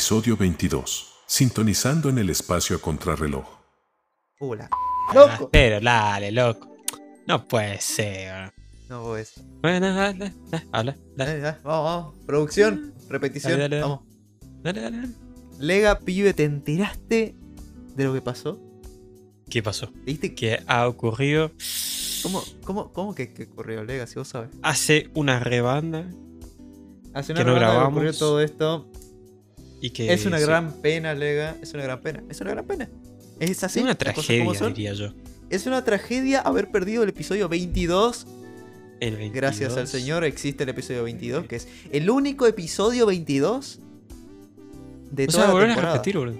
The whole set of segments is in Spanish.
Episodio 22. Sintonizando en el espacio a contrarreloj. Hola. Ah, ¡Loco! pero dale, loco. No puede ser. No, pues. Bueno, dale, dale, habla, dale, Dale, dale, vamos, vamos. Producción, repetición. Dale, dale, dale. Vamos. dale, dale, dale. Lega, pibe, ¿te enteraste de lo que pasó? ¿Qué pasó? ¿Viste? ¿Qué ha ocurrido? ¿Cómo, cómo, cómo que, que ocurrió, Lega, si vos sabes? Hace una rebanda Hace Que una no semana grabamos. ocurrió todo esto. Y que. es una sí, gran pena, Lega. Es una gran pena. Es una gran pena. Es así. una cosas como tragedia, diría yo. Es una tragedia haber perdido el episodio 22. El 22. Gracias al Señor existe el episodio 22, que es el único episodio 22 de No se toda va a volver a repetir, boludo.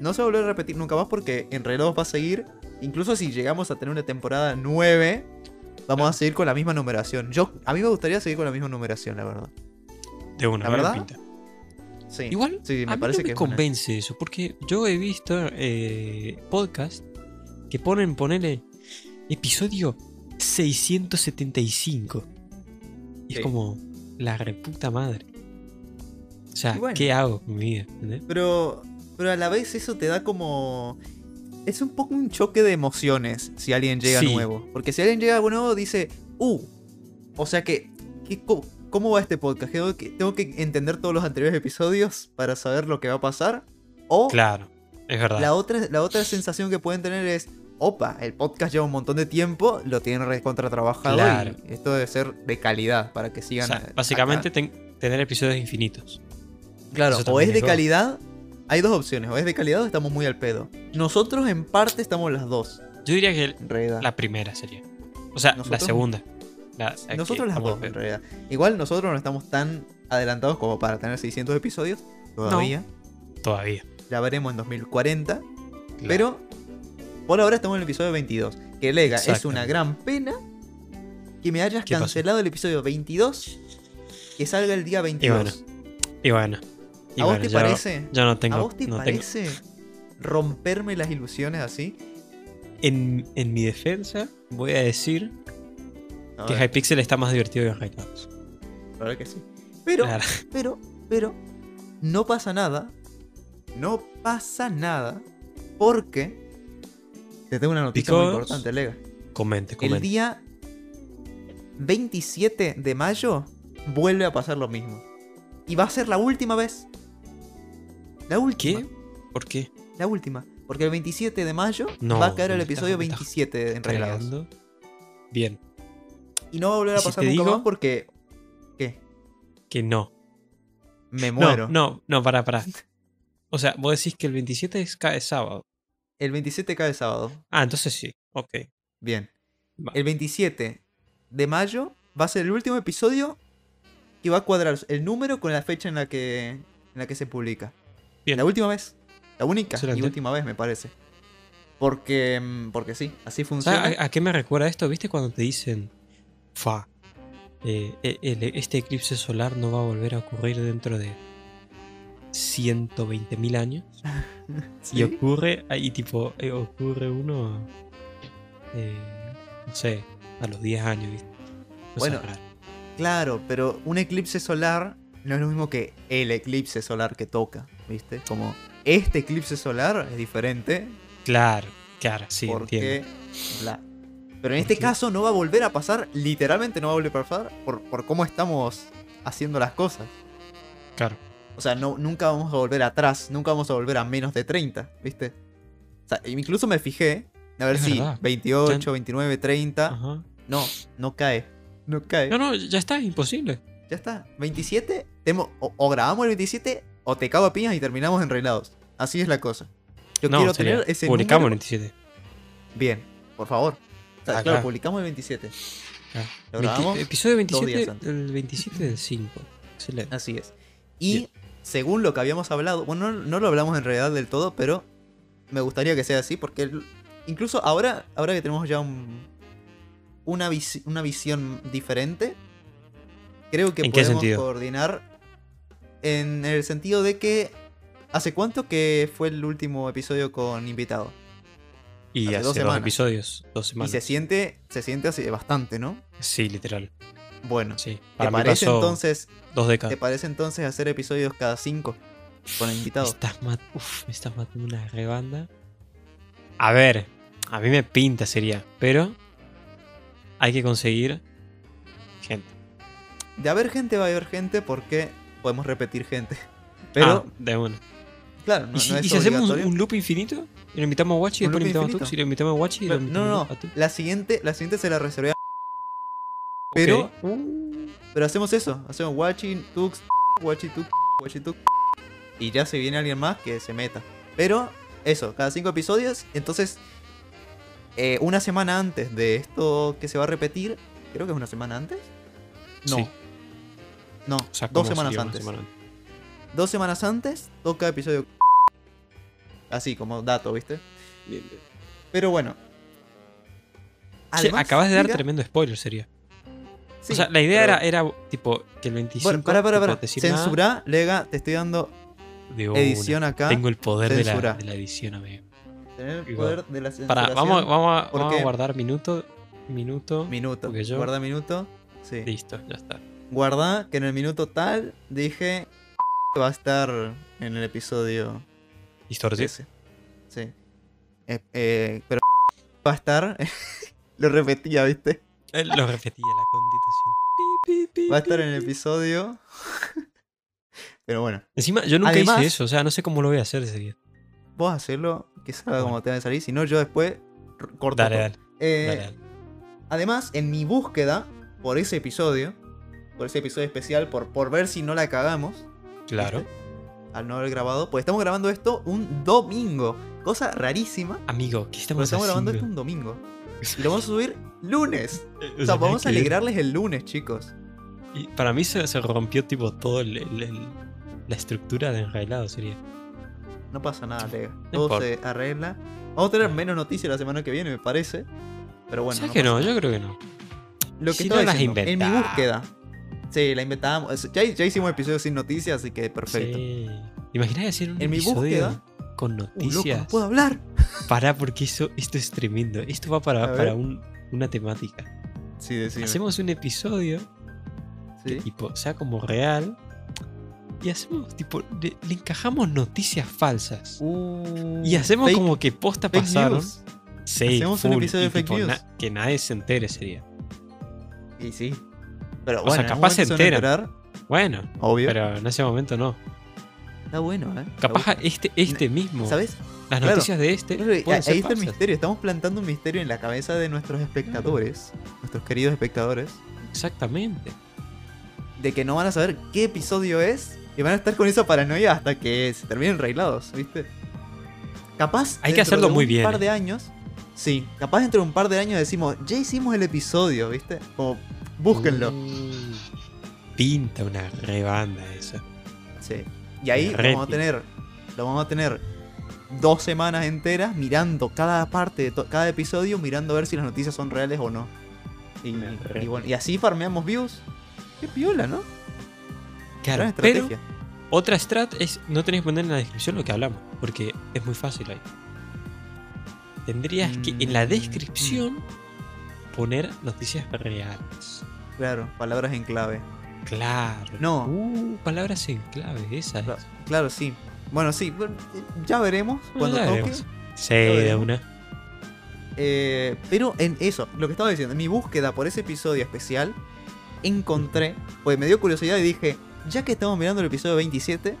No se va a volver a repetir nunca más porque en reloj va a seguir. Incluso si llegamos a tener una temporada 9, vamos a seguir con la misma numeración. Yo, a mí me gustaría seguir con la misma numeración, la verdad. De una, ¿La verdad? pinta. Sí. Igual, Sí, me a mí parece no me que es una- convence eso, porque yo he visto eh, podcast que ponen, ponele, episodio 675. Y Sí. es como, la reputa madre. O sea, bueno. ¿qué hago con mi vida? ¿entendés? Pero, pero a la vez eso te da como... Es un poco un choque de emociones si alguien llega Sí. nuevo. Porque si alguien llega nuevo dice, uh, o sea que, ¿qué- co- ¿cómo va este podcast? ¿Tengo que, tengo que entender todos los anteriores episodios para saber lo que va a pasar? O Claro, es verdad. la otra, la otra sensación que pueden tener es, opa, el podcast lleva un montón de tiempo, lo tienen recontra trabajado Claro. y esto debe ser de calidad para que O sigan. sea, básicamente ten- tener episodios infinitos. Claro, o es de es calidad. Hay dos opciones, o es de calidad o estamos muy al pedo. Nosotros en parte estamos las dos, Yo diría que la primera sería. O sea, la segunda. Que nosotros las dos, en pedo. realidad. Igual nosotros no estamos tan adelantados como para tener 600 episodios todavía. Todavía. Ya veremos en 2040. claro. Pero por ahora estamos en el episodio 22. Que Lega, es una gran pena que me hayas cancelado el episodio 22 que salga el día 22. Y bueno. Y ¿A vos bueno, te ya no- parece? no tengo. ¿A vos te no tengo- parece romperme las ilusiones así? En, en mi defensa, voy a decir A que ver, Hypixel está más divertido que la verdad que sí. Pero, Claro. pero, pero, no pasa nada. No pasa nada. Porque te tengo una noticia muy importante, Lega. Comente, El comente. día 27 de mayo vuelve a pasar lo mismo. Y va a ser la última vez. La última. ¿Qué? ¿Por qué? La última. Porque el 27 de mayo No, va a caer el episodio me estás 27 de Enredados. Bien, Y no va a volver ¿Y a si pasar te nunca digo? más porque. ¿Qué? que no. Me No, muero. no, no, para, para. O sea, vos decís que el 27 es cae sábado. El 27 cae sábado. Ah, entonces sí. Ok. Bien. va. El 27 de mayo va a ser el último episodio que va a cuadrar el número con la fecha en la que, en la que se publica. Bien. La última vez. La única y Excelente. última vez, me parece. Porque, mm, porque sí, así funciona. ¿Sabes a, a qué me recuerda esto? ¿Viste cuando te dicen, fa, eh, el- este eclipse solar no va a volver a ocurrir dentro de 120.000 años? ¿Sí? Y ocurre, ahí tipo, eh, ocurre uno, eh, no sé, a los 10 años, ¿viste? Cosa Bueno. Claro, pero un eclipse solar no es lo mismo que el eclipse solar que toca, ¿viste? Como este eclipse solar es diferente Claro, claro, sí, porque entiendo. Pero en este caso no va a volver a pasar, literalmente no va a volver a pasar por, por cómo estamos haciendo las cosas. Claro. O sea, no, nunca vamos a volver atrás, nunca vamos a volver a menos de 30, ¿viste? O sea, incluso me fijé, a ver Es si verdad. 28, Ya- 29, 30. Ajá. No, no cae. No cae. No, no, ya está, imposible. Ya está. 27, temo- o, o grabamos el 27 o te cago a piñas y terminamos enrailados. Así es la cosa. Yo no, quiero sería- tener ese publicamos el número- 27. Bien, por favor. O sea, claro, publicamos el 27. Claro. Lo 20 grabamos episodio dos días 27, antes. el 27 del 5. Excelente. Así es. Y Bien. según lo que habíamos hablado, bueno, no, no lo hablamos en realidad del todo, pero me gustaría que sea así, porque incluso ahora, ahora que tenemos ya un- una, vis- una visión diferente, creo que ¿En qué podemos coordinar en el sentido de que ¿hace cuánto que fue el último episodio con invitado? Y hace hace dos dos, semanas. episodios, dos Y se siente, se siente así bastante, ¿no? Sí, literal. Bueno, Sí. ¿te parece entonces, dos te décadas. parece entonces hacer episodios cada cinco? con el Me invitado. estás, mat- uf, me estás matando una rebanda. A ver, a mí me pinta sería, pero hay que conseguir gente. De haber gente va a haber gente porque podemos repetir gente. Pero, Ah, de una. Claro, no, ¿Y si, no es y si hacemos un, loop infinito? Y lo invitamos a Wachi y ¿Un después invitamos a? Tux y lo invitamos a Wachi y lo no, invitamos no, no. Tux. La siguiente, la siguiente se la reservé a Pero, Ok. Uh, pero hacemos eso. Hacemos watching, tux, watching, tux, watching, tux. Y ya se viene alguien más que se meta. Pero, eso, cada cinco episodios. Entonces, eh, una semana antes de esto que se va a repetir. Creo que es una semana antes. No. Sí. No, o sea, dos ¿cómo semanas semana antes? Dos semanas antes toca episodio. Así como dato, ¿viste? Bien, bien. Pero bueno. Acabas de dar mira- tremendo spoiler, sería. sí, o sea, la idea pero- era, era tipo que el 25. Bueno, para, para, para. nada Censura, Lega, te estoy dando una. edición acá. Tengo el poder de la, Censura. de la edición, amigo. Tener el poder de la Para, censuración. vamos, vamos, a, ¿Por vamos a guardar minuto. Minuto. Minuto. yo- Guarda minuto. Sí. Listo, ya está. Guarda que en el minuto tal dije va a estar en el episodio Listo, ahora sí. Eh, eh, pero va a estar. Lo repetía, ¿viste? Eh, Lo repetía la constitución. Va a estar en el episodio. Pero bueno, Encima, yo nunca Además- hice eso, o sea, no sé cmo lo voy a hacer ese día. vos hacerlo, que salga Bueno. como te va a salir. Si no, yo después corto. Dale, todo. dale, Eh, dale, dale. Además, en mi búsqueda por ese episodio, por ese episodio especial, por, por ver si no la cagamos, Claro. ¿viste? al no haber grabado, pues estamos grabando esto un domingo. Cosa rarísima, Amigo, ¿qué estamos, estamos grabando esto un domingo. Y lo vamos a subir lunes. Eh, O sea, vamos a alegrarles el lunes, chicos. Y para mí se, se rompió tipo todo el, el- el- la estructura de enrailado sería. No pasa nada, Lega. Todo se arregla. Vamos a tener menos noticias la semana que viene, me parece. Pero bueno. ¿Sabes no que no? Yo creo que no. Lo que Si estaba no las diciendo, en mi búsqueda. Sí, la inventamos. Ya, ya hicimos episodios sin noticias, así que perfecto. Sí. ¿Imaginas hacer un En mi episodio búsqueda- con Uh, loco, noticias? no puedo hablar. Pará, porque eso, esto es tremendo. Esto va para, para un- una temática. Sí, decime. Hacemos un episodio Sí. que tipo sea como real y hacemos tipo le, le encajamos noticias falsas Uh, y hacemos fake- como que posta pasaron. Sí, Hacemos un episodio de fake tipo, news. na- que nadie se entere sería. Y sí. Pero O sea, capaz se momento van a enteran. enterar, Bueno, Obvio. pero en ese momento no. Está bueno, ¿eh? Capaz bueno. este, este mismo, ¿Sabes? las Claro. noticias de este. Claro, ahí pueden ser ahí está el misterio. Estamos plantando un misterio en la cabeza de nuestros espectadores. Nuestros queridos espectadores. Exactamente. De que no van a saber qué episodio es. Y van a estar con esa paranoia hasta que se terminen arreglados, ¿viste? Capaz. Hay que hacerlo de muy un bien, par eh. de años. Sí, capaz dentro de un par de años decimos, ya hicimos el episodio, ¿viste? Como, búsquenlo. Pinta una rebanda eso. Sí. Y ahí lo vamos a tener. Lo vamos a tener dos semanas enteras mirando cada parte de cada episodio, mirando a ver si las noticias son reales o no. Y, Me y repi. bueno, y así farmeamos views. Qué piola, ¿no? Claro, Gran pero estrategia. otra strat es no tenés que poner en la descripción lo que hablamos, porque es muy fácil ahí. Tendrías que en la Mm, descripción poner noticias reales. Claro, palabras en clave. Claro. No. Uh, palabras en clave, esa es. Claro, claro, sí. Bueno, sí, ya veremos cuando Ya toque. veremos. Sí, de una. Eh, pero en eso, lo que estaba diciendo, en mi búsqueda por ese episodio especial, encontré, pues me dio curiosidad y dije, ya que estamos mirando el episodio 27,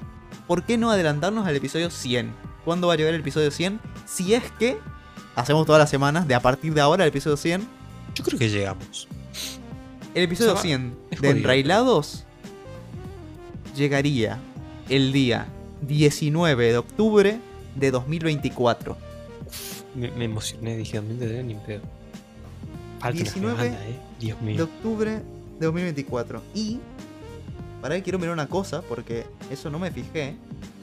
¿por qué no adelantarnos al episodio 100? ¿Cuándo va a llegar el episodio 100? Si es que hacemos todas las semanas, de a partir de ahora el episodio 100, Yo creo que llegamos. el episodio O sea, 100 es de. Enrailados llegaría el día 19 de octubre de 2024. Me, me emocioné, dije, no me ni pedo. Falta 19 una rebanda, eh. Dios de mío. octubre de 2024. Y. Para que quiero mirar una cosa, porque eso no me fijé.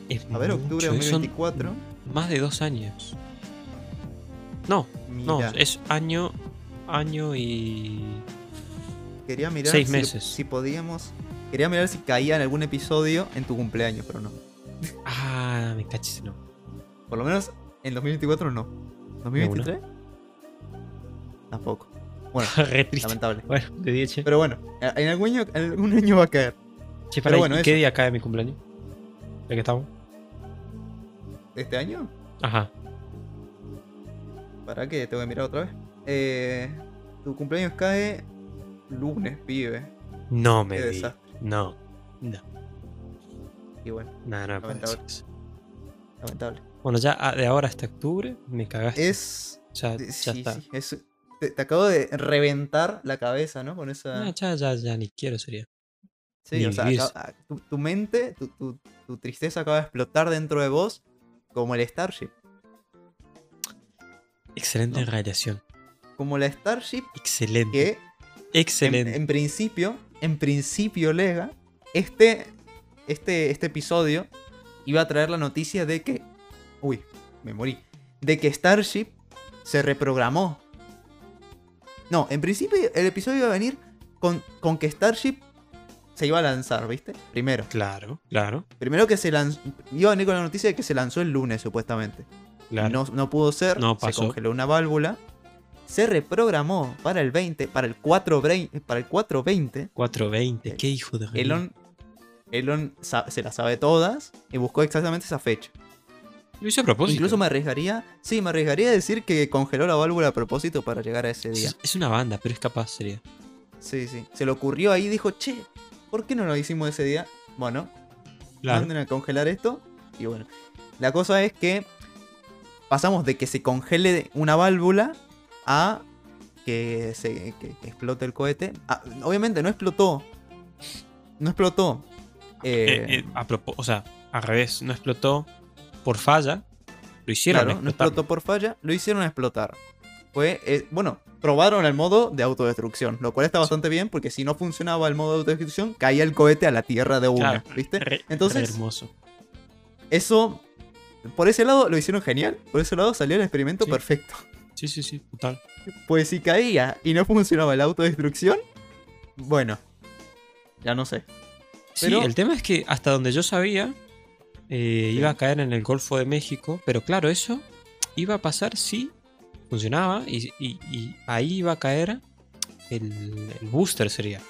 Es A ver, octubre de mucho, eh, son 2024. Más de dos años. No, no, Mira, es año, año y... quería mirar seis si, meses. si podíamos. Quería mirar si caía en algún episodio en tu cumpleaños, pero no. Ah, me caches, no. Por lo menos en 2024 no. ¿2023? Tampoco. Bueno, lamentable. Bueno, de 10, che. Pero bueno, en algún año, en algún año va a caer. Che, pero para, bueno, ¿y ¿qué eso. día cae mi cumpleaños? Ya que estamos. de este año. Ajá. ¿Para qué? Tengo que mirar otra vez. Eh, tu cumpleaños cae lunes, pibe. No me di. desastre. No. No. Y bueno, No, no puedes Lamentable. lamentable. Bueno, ya ah, de ahora hasta octubre me cagaste. Es. ya, ya sí, está. sí, es- te, te acabo de reventar la cabeza, ¿no? Con esa. Ah, ya, ya, ya ni quiero sería. Sí, Ni o sea, acá- tu, tu mente, tu, tu- tu tristeza acaba de explotar dentro de vos como el Starship. Excelente No. radiación. Como la Starship Excelente. que en, Excelente. en principio, en principio, Lega, este, este, este episodio iba a traer la noticia de que. Uy, me morí. De que Starship se reprogramó. No, en principio el episodio iba a venir con, con que Starship se iba a lanzar, ¿viste? Primero. Claro, claro, Primero que se lanzó. Iba a venir con la noticia de que se lanzó el lunes, supuestamente. claro. No, no pudo ser. No se pasó. congeló una válvula. Se reprogramó para el 20, para el 420, para el 420. 420. Qué hijo de. Elon, Elon se las sabe todas y buscó exactamente esa fecha. Lo hizo a propósito. Incluso me arriesgaría, sí, me arriesgaría a decir que congeló la válvula a propósito para llegar a ese día. es, es una banda, pero es capaz sería. Sí, sí. Se le ocurrió ahí y dijo, che, ¿por qué no lo hicimos ese día? Bueno, Claro. manden a congelar esto. Y bueno, la cosa es que pasamos de que se congele una válvula a que, se, que- que explote el cohete. Ah, obviamente no explotó. No explotó. Eh, Eh, eh, a o sea, al revés, no explotó por falla. Lo hicieron. claro, no explotó por falla, lo hicieron explotar. Fue, eh, bueno, probaron el modo de autodestrucción, lo cual está bastante bien porque si no funcionaba el modo de autodestrucción, caía el cohete a la tierra de una, Claro, ¿viste? re- Entonces- re hermoso. Eso, por ese lado lo hicieron genial, por ese lado salió el experimento Sí. perfecto. Sí, sí, sí, total. Pues si caía y no funcionaba la autodestrucción, bueno, ya no sé. Sí, Pero- el tema es que hasta donde yo sabía, eh, iba a caer en el Golfo de México, pero claro, eso iba a pasar si funcionaba y, y- y ahí iba a caer el, el booster sería.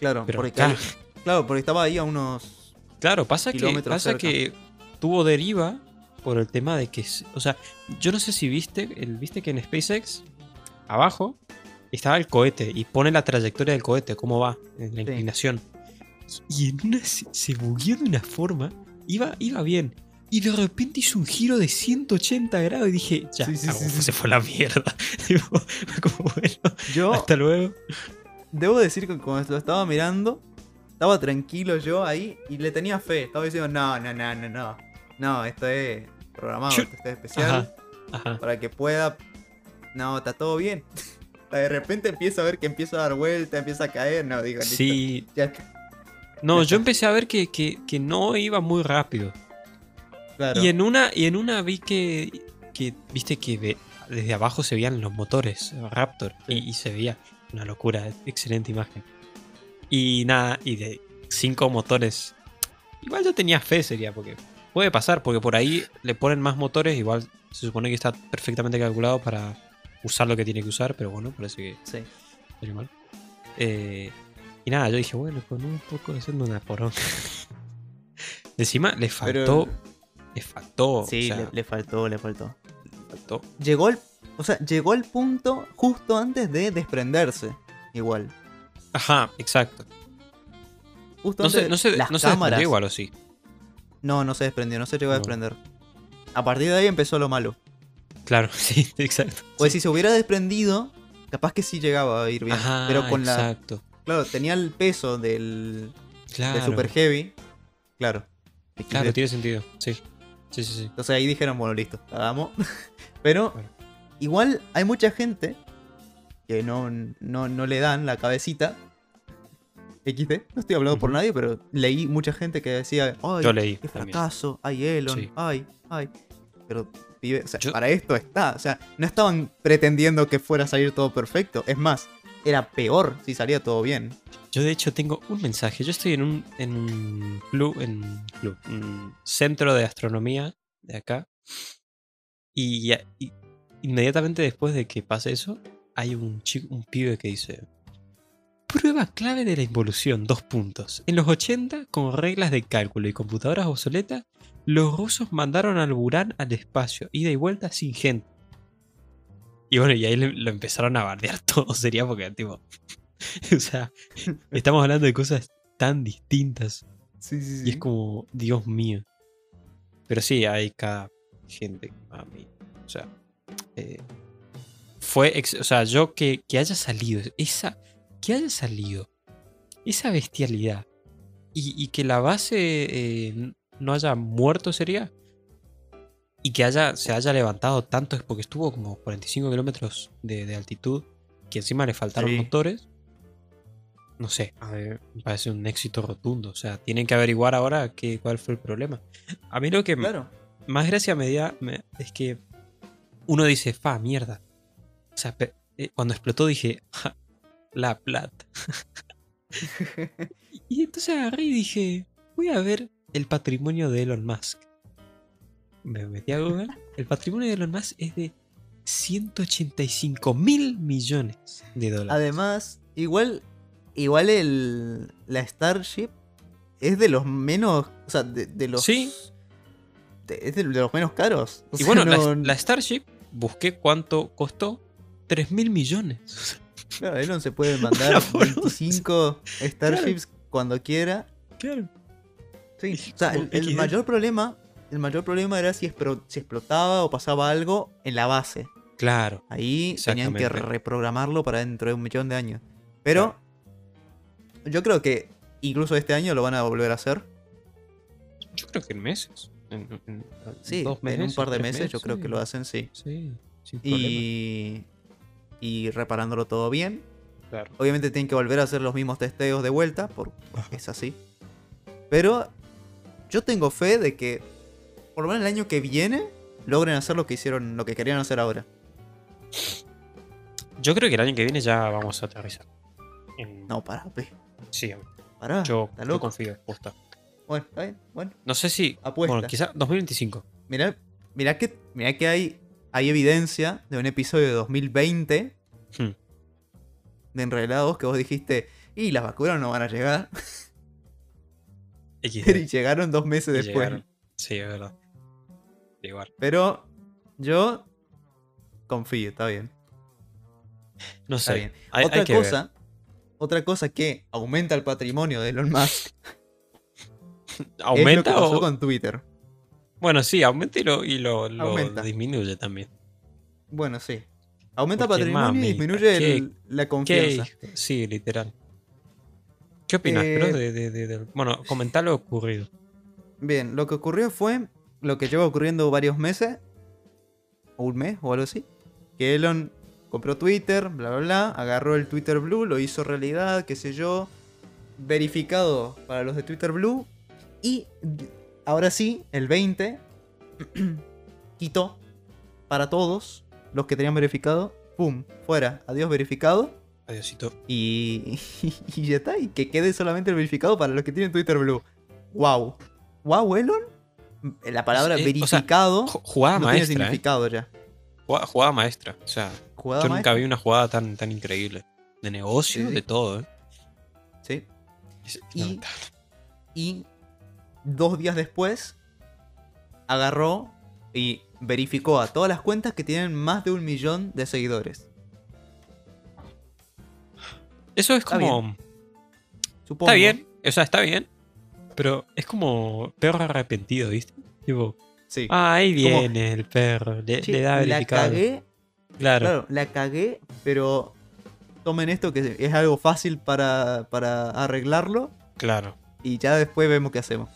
Claro, Pero porque, acá- claro, porque estaba ahí a unos... Claro, pasa que pasa cerca. que tuvo deriva por el tema de que, o sea, yo no sé si viste, el, viste que en SpaceX abajo estaba el cohete y pone la trayectoria del cohete, cómo va, en la Sí. inclinación. Y en una se, se bugueó de una forma, iba, iba bien. Y de repente hizo un giro de 180 grados y dije, ya, Sí, sí, sí. se fue la mierda. Como, bueno, Yo hasta luego. debo decir que cuando lo estaba mirando, estaba tranquilo yo ahí y le tenía fe. Estaba diciendo, no, no, no, no, no. No, esto es programado, esto es especial. Ajá, ajá. Para que pueda... No, está todo bien. De repente empieza a ver que empieza a dar vuelta, empieza a caer. No, digo, listo, Sí, ya no, yo empecé a ver que, que, que no iba muy rápido. Claro. Y en una, y en una vi que, que viste que de- desde abajo se veían los motores Raptor Sí. y, y se veía una locura, excelente imagen. Y nada, y de cinco motores. Igual yo tenía fe, sería, porque puede pasar, porque por ahí le ponen más motores, igual se supone que está perfectamente calculado para usar lo que tiene que usar, pero bueno, parece que Sí. mal. Eh, y nada, yo dije, bueno, con un poco haciendo una porón. Encima le faltó. Pero- Le faltó. Sí, o sea, le, le faltó, le faltó. le faltó. Llegó el... O sea, llegó el punto justo antes de desprenderse. Igual. Ajá, exacto. Justo No antes se, no las no cámaras. igual o sí. No, no se desprendió, no se llegó a No. desprender. A partir de ahí empezó lo malo. Claro, sí, exacto. Pues si se hubiera desprendido, capaz que sí llegaba a ir bien. Ajá, pero con la. exacto. Claro, tenía el peso del, Claro, del Super Heavy. Claro. claro, tiene sentido. Sí, sí, sí. sí. Entonces ahí dijeron, bueno, listo, la damos. pero Bueno. igual hay mucha gente que no, no, no le dan la cabecita. XD, no estoy hablando por nadie, pero leí mucha gente que decía, ay, Yo leí qué también. fracaso, ay Elon, Sí. ay, ay. Pero, pibe, o sea, Yo- para esto está. O sea, no estaban pretendiendo que fuera a salir todo perfecto. Es más, era peor si salía todo bien. Yo de hecho tengo un mensaje. Yo estoy en un, en un club, en club, un centro de astronomía de acá. Y, y inmediatamente después de que pase eso, hay un chico, un pibe que dice: Prueba clave de la involución, dos puntos. En los 80, con reglas de cálculo y computadoras obsoletas, los rusos mandaron al Burán al espacio, ida y vuelta sin gente. Y bueno, y ahí lo empezaron a bardear todo, sería porque, tipo. o sea, estamos hablando de cosas tan distintas. Sí, sí, Y es como, Dios mío. Pero sí, hay cada gente a mí. O sea, eh, fue. o sea, yo que, que haya salido. Esa. Que haya salido. Esa bestialidad. Y, y que la base eh, no haya muerto sería. Y que haya, se haya levantado tanto es porque estuvo como 45 kilómetros de, de altitud. Que encima le faltaron Sí. motores. No sé, a ver, me parece un éxito rotundo. O sea, tienen que averiguar ahora qué, cuál fue el problema. A mí lo que Claro. más gracia me da me- es que uno dice, fa, mierda. O sea, pe- eh, cuando explotó dije, "Ja, la plata. y entonces agarré y dije, voy a ver el patrimonio de Elon Musk. Me metí a Google. El patrimonio de Elon Musk es de 185 mil millones de dólares. Además, igual, igual el, la Starship es de los menos, o sea, de, de los... Sí. de- es de, de los menos caros. O y sea, bueno, la- la, Starship, busqué cuánto costó. 3 mil millones. Claro, Elon se puede mandar Una boluda. 25 Starships cuando quiera. Claro. Sí. O sea, el, mayor problema, el mayor problema era si, explotaba o pasaba algo en la base. Claro. Ahí tenían que reprogramarlo para dentro de un millón de años. Pero yo creo que incluso este año lo van a volver a hacer. Yo creo que en meses. En, en- Sí, dos en un meses, par de meses yo creo que lo hacen, sí. Sí, sin problema. Y, reparándolo todo bien. Claro. Obviamente tienen que volver a hacer los mismos testeos de vuelta, por- porque es así. Pero yo tengo fe de que por lo menos el año que viene logren hacer lo que hicieron, lo que querían hacer ahora. Yo creo que el año que viene ya vamos a aterrizar. En- No, pará, pe, Sí, pará. yo, yo confío. posta. Bueno, está bien, bueno. No sé si. Apuesta. Bueno, quizá 2025. Mirá, mirá que, mirá que hay, hay evidencia de un episodio de 2020 Hmm. de Enredados que vos dijiste, y las vacunas no van a llegar. Y llegaron dos meses Y después. llegaron. Sí, es verdad. Igual. Pero yo confío, está bien. No Está sé. bien. Hay, otra hay que ver. cosa, otra cosa que aumenta el patrimonio de Elon Musk es lo ¿Aumenta que pasó o.? con Twitter. Bueno, sí, aumenta y lo, y lo, disminuye también. Bueno, sí. Aumenta el Porque, patrimonio mami, y disminuye ¿qué- el- la ¿Qué? confianza. Sí, literal. ¿Qué opinas? Eh, Pero de, de- de- de- Bueno, comentar lo ocurrido. Bien, lo que ocurrió fue lo que lleva ocurriendo varios meses, o un mes o algo así, que Elon compró Twitter, bla, bla, bla, agarró el Twitter Blue, lo hizo realidad, qué sé yo, verificado para los de Twitter Blue, y ahora sí, el 20, quitó para todos los que tenían verificado, ¡pum! Fuera, adiós verificado, Adiósito. y, y ya está, y que quede solamente el verificado para los que tienen Twitter Blue. ¡Wow! ¡Wow, Elon! La palabra Eh, o sea, verificado Ju- Jugada no tiene maestra, ¿eh? significado ya. Jugada, jugada maestra. O sea, Jugada yo nunca vi una jugada tan, tan increíble. De negocio, Sí, sí. de todo, ¿eh? Sí. Y-. Y dos días después agarró y verificó a todas las cuentas que tienen más de un millón de seguidores. Eso es Está como. Supongo. Está bien, o sea, está bien. Pero es como perro arrepentido, ¿viste? Tipo, Sí. ah, ahí Como- viene el perro, le, da la verificado. cagué, Claro, claro, la cagué, pero tomen esto que es algo fácil para, para arreglarlo claro. y ya después vemos qué hacemos.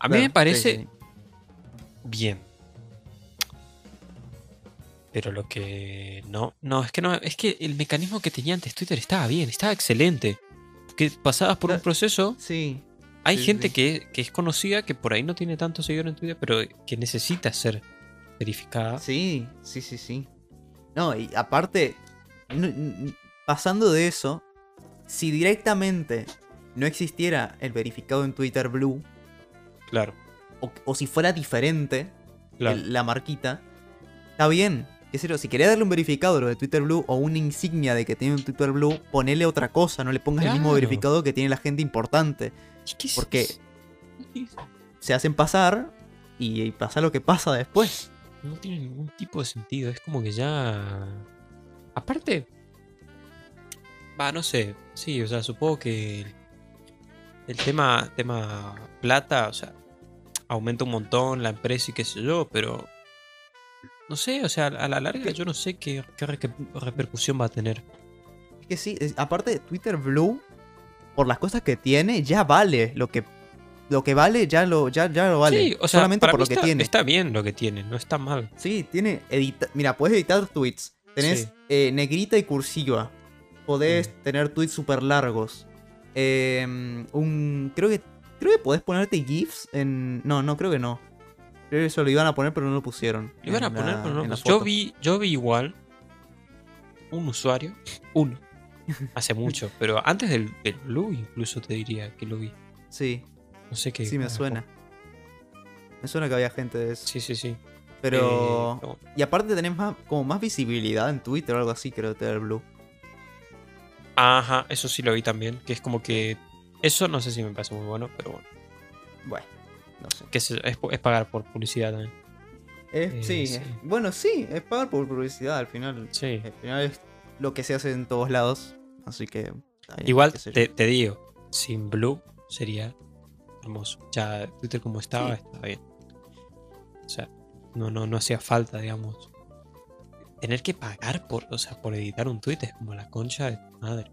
A mí Claro, me parece sí, sí. bien. Pero lo que no, no, es que no, es que el mecanismo que tenía antes Twitter estaba bien, estaba excelente. Que pasabas por un proceso, Sí, hay sí, gente. Que, que es conocida, que por ahí no tiene tantos seguidores en Twitter, pero que necesita ser verificada. Sí, sí, sí, sí. No, y aparte, pasando de eso, si directamente no existiera el verificado en Twitter Blue, Claro, o, o si fuera diferente claro. el- la marquita, está bien. qué yo, si querés darle un verificado lo de Twitter Blue o una insignia de que tiene un Twitter Blue, ponele otra cosa, no le pongas el mismo verificado que tiene la gente importante. Porque- Se hacen pasar y, y pasa lo que pasa después. no tiene ningún tipo de sentido. Es como que ya. Aparte. Va, no sé. Sí, o sea, supongo que. El tema, tema plata, o sea, aumenta un montón la empresa y qué sé yo, pero. No sé, o sea, a la larga yo no sé qué, qué re- qué repercusión va a tener. Es que sí, aparte Twitter Blue, por las cosas que tiene, ya vale lo que lo que vale, ya lo, ya, ya lo vale. sí, o sea, solamente por lo que está, tiene. está bien lo que tiene, no está mal. Sí, tiene edita Mira, puedes editar tweets. Tenés Sí. eh, negrita y cursiva. Podés Mm. tener tweets súper largos. Eh, un. Creo que. Creo que podés ponerte GIFs en. No, no, creo que no. Creo que eso lo iban a poner, pero no lo pusieron. Lo iban a poner, la- pero no. la pues, Yo vi, yo vi igual un usuario, uno, hace mucho, pero antes del, del Blue incluso te diría que lo vi. Sí, No sé qué. sí me suena. Me suena que había gente de eso. Sí, sí, sí. Pero. Eh, Y aparte tenés más, como más visibilidad en Twitter o algo así, creo, Twitter Blue. Ajá, eso sí lo vi también, que es como que... Eso no sé si me parece muy bueno, pero bueno. Bueno, no sé. Que es, es, es pagar por publicidad también. Es- Eh, sí, bueno, sí, es pagar por publicidad al final. Sí. Al final es lo que se hace en todos lados. Así que. Igual te, te digo, sin Blue sería hermoso. Ya Twitter como estaba, Sí. está bien. O sea, no, no, no hacía falta, digamos. Tener que pagar por, o sea, por editar un tweet es como la concha de tu madre.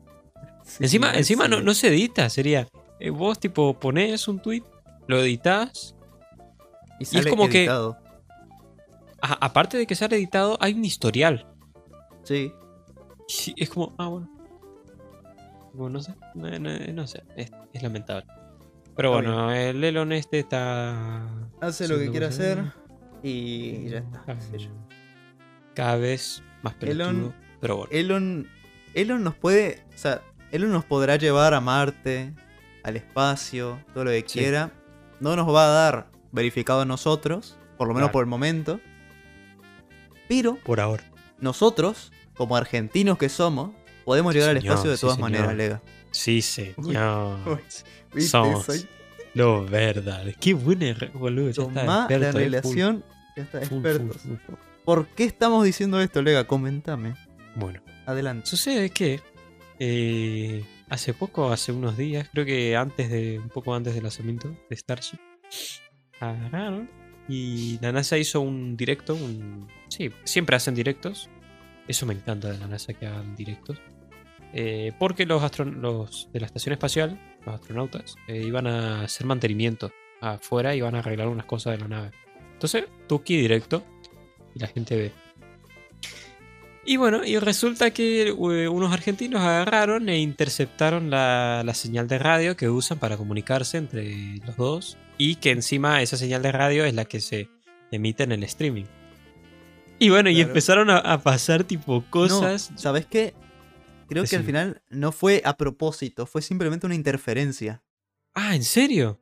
Sí, encima sí, encima no, sí. no se edita, sería. eh, vos tipo ponés un tweet, lo editas. Y sale como que- editado. a- aparte de que sea editado, hay un historial. Sí. Sí, es como, ah, bueno. Bueno, no sé, no, no- no sé, es, es lamentable. Pero Está bueno, el Elon este está... Hace lo que quiere hacer. Y ya está. Cada vez más pelotudo. Elon- pero bueno. Elon. Elon nos puede. O sea, Elon nos podrá llevar a Marte, al espacio, todo lo que Sí. quiera. No nos va a dar verificado a nosotros, por lo menos Claro. por el momento. Pero Por ahora. nosotros, como argentinos que somos, podemos llegar al espacio de sí, todas señor. maneras, Lega. Sí, señor. uy. ¿Viste? Somos. Soy Lo verdad. Qué buena, boludo. Ya está la eh, full, relación. Ya está, full, expertos. full. ¿Por qué estamos diciendo esto, Lega? Comentame. Bueno. Adelante. Sucede que eh, hace poco, hace unos días, creo que antes de, un poco antes del lanzamiento de Starship, agarraron y la NASA hizo un directo, sí, siempre hacen directos, eso me encanta de la NASA que hagan directos, eh, porque los, los de la estación espacial, los astronautas, eh, iban a hacer mantenimiento afuera y iban a arreglar unas cosas de la nave. Entonces, Tuki directo y la gente ve. Y bueno, y resulta que eh, unos argentinos agarraron e interceptaron la, la señal de radio que usan para comunicarse entre los dos. Y que encima esa señal de radio es la que se emite en el streaming. Y bueno, y empezaron a, a pasar tipo cosas. No, ¿Sabes qué? Creo que al final no fue a propósito, fue simplemente una interferencia. Ah, ¿en serio?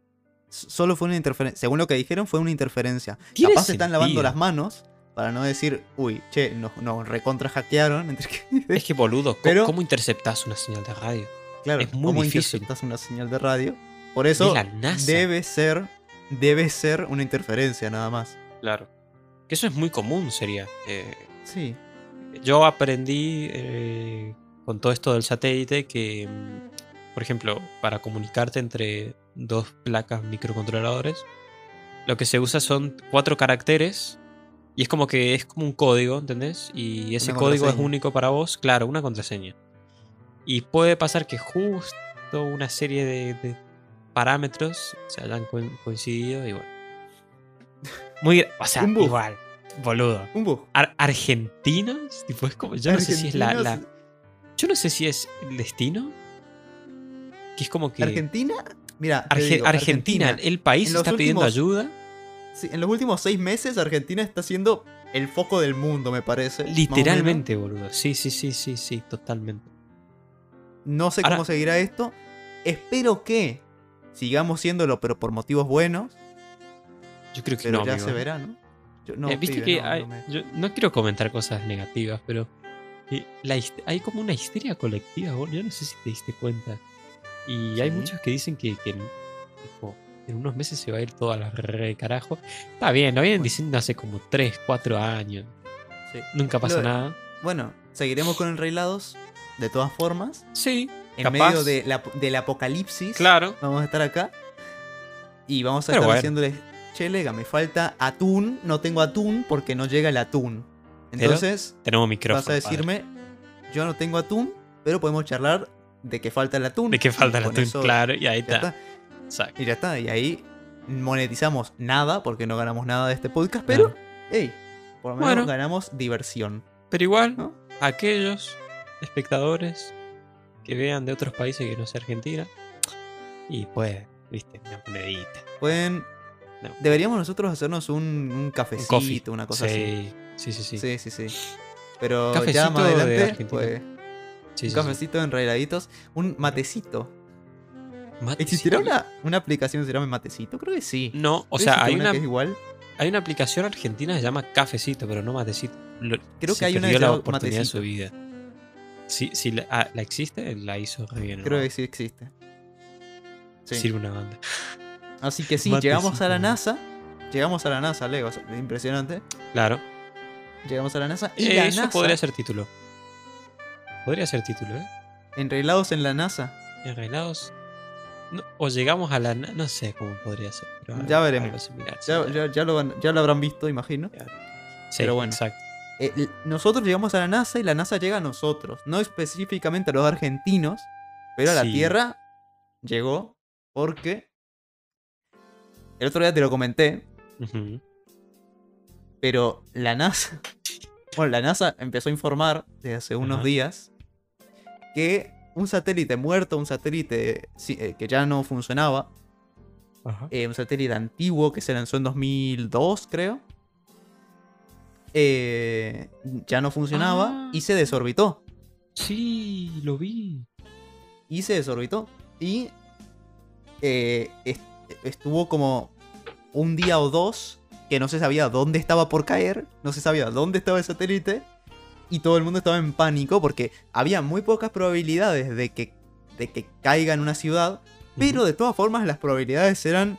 S- Solo fue una interferencia. Según lo que dijeron, fue una interferencia. Capaz se están lavando las manos para no decir, uy, che, nos, nos recontra hackearon. Es que boludo, ¿cómo, Pero- cómo interceptas una señal de radio? claro, es muy ¿cómo difícil. interceptas una señal de radio? Por eso de la NASA. debe ser, debe ser una interferencia nada más. Claro. Que eso es muy común, sería. Eh, Sí. yo aprendí eh, con todo esto del satélite que, mm, por ejemplo, para comunicarte entre dos placas microcontroladores, lo que se usa son cuatro caracteres y es como que es como un código, ¿entendés? Y ese código es único para vos, claro, una contraseña. Y puede pasar que justo una serie de, de parámetros se hayan co- coincidido y bueno. Muy, o sea, Un igual, boludo. Un bug. Ar- argentinos, tipo, es como, yo no sé si es la, la- Argentinos- yo no sé si es el destino, que es como que Argentina, mira, te Arge- digo, Argentina, el país está pidiendo ayuda, Sí, en los últimos seis meses Argentina está siendo el foco del mundo, me parece. literalmente, boludo. Sí, sí, sí, sí, sí, totalmente. No sé Ahora- cómo seguirá esto. Espero que sigamos siéndolo, pero por motivos buenos. Yo creo que Pero no, ya amigo. se verá, ¿no? Yo- no, Eh, Viste pibe, que no, hay- no me- yo no quiero comentar cosas negativas, pero eh, la hay como una histeria colectiva, bol- yo no sé si te diste cuenta. Y hay muchos que dicen que, que en, unos meses se va a ir todo a la re carajo. Está bien, lo vienen diciendo hace como 3, 4 años. sí. Nunca pasó Lo- nada. Bueno, seguiremos con el Rey Lados. De todas formas, Sí, en capaz. medio de la- del apocalipsis, Claro. vamos a estar acá. Y vamos a Pero estar bueno. diciéndoles, che, Lega, me falta atún, no tengo atún porque no llega el atún. Pero Entonces, Tenemos micrófono. vas a decirme, yo no tengo atún, pero podemos charlar de que falta el atún. De qué falta el atún, claro, y ahí está. Exacto. Y ya está. Y ahí monetizamos nada porque no ganamos nada de este podcast, pero, hey, por lo menos Bueno. ganamos diversión. Pero igual, ¿No? aquellos espectadores que vean de otros países que no sea Argentina, y pues, viste, una monedita. Pueden. No. Deberíamos nosotros hacernos un, un cafecito, una cosa así. sí, sí, sí, sí. Sí, sí, sí. Pero Cafecito ya más de adelante, pues, Sí, un sí, sí. cafecito enredaditos, un matecito. Matecito. ¿Existirá una, una aplicación que se llame matecito? Creo que sí. No, o ¿Existe sea, hay una, que es igual. hay una aplicación argentina que se llama Cafecito, pero no Matecito. Lo- Creo que hay una que la oportunidad de su Matecito. vida. Si, si la, ah, la existe, la hizo re bien. Creo ¿no? que sí existe. Sí. Sirve una banda. Así que sí, Matecito. llegamos a la NASA. Llegamos a la NASA, Lego. impresionante. Claro. Llegamos a la NASA. Y Eh, la eso NASA, podría ser título. Podría ser título, ¿eh? enreglados en la NASA. Enreglados. No, o llegamos a la. No sé cómo podría ser. pero Ya veremos. similar, Ya, ya- ya lo, van- ya lo habrán visto, imagino. Sí, pero bueno. Exacto. Eh, nosotros llegamos a la NASA y la NASA llega a nosotros. No específicamente a los argentinos, pero a la. Tierra llegó porque. El otro día te lo comenté, pero la NASA. Bueno, la NASA empezó a informar desde hace unos días que un satélite muerto, un satélite eh, que ya no funcionaba, Ajá. eh, un satélite antiguo que se lanzó en 2002, creo, eh, ya no funcionaba Ah. y se desorbitó. Sí, lo vi. Y se desorbitó. Y eh, est- estuvo como un día o dos que no se sabía dónde estaba por caer, no se sabía dónde estaba el satélite. Y todo el mundo estaba en pánico porque había muy pocas probabilidades de que, de que caiga en una ciudad. Pero de todas formas las probabilidades eran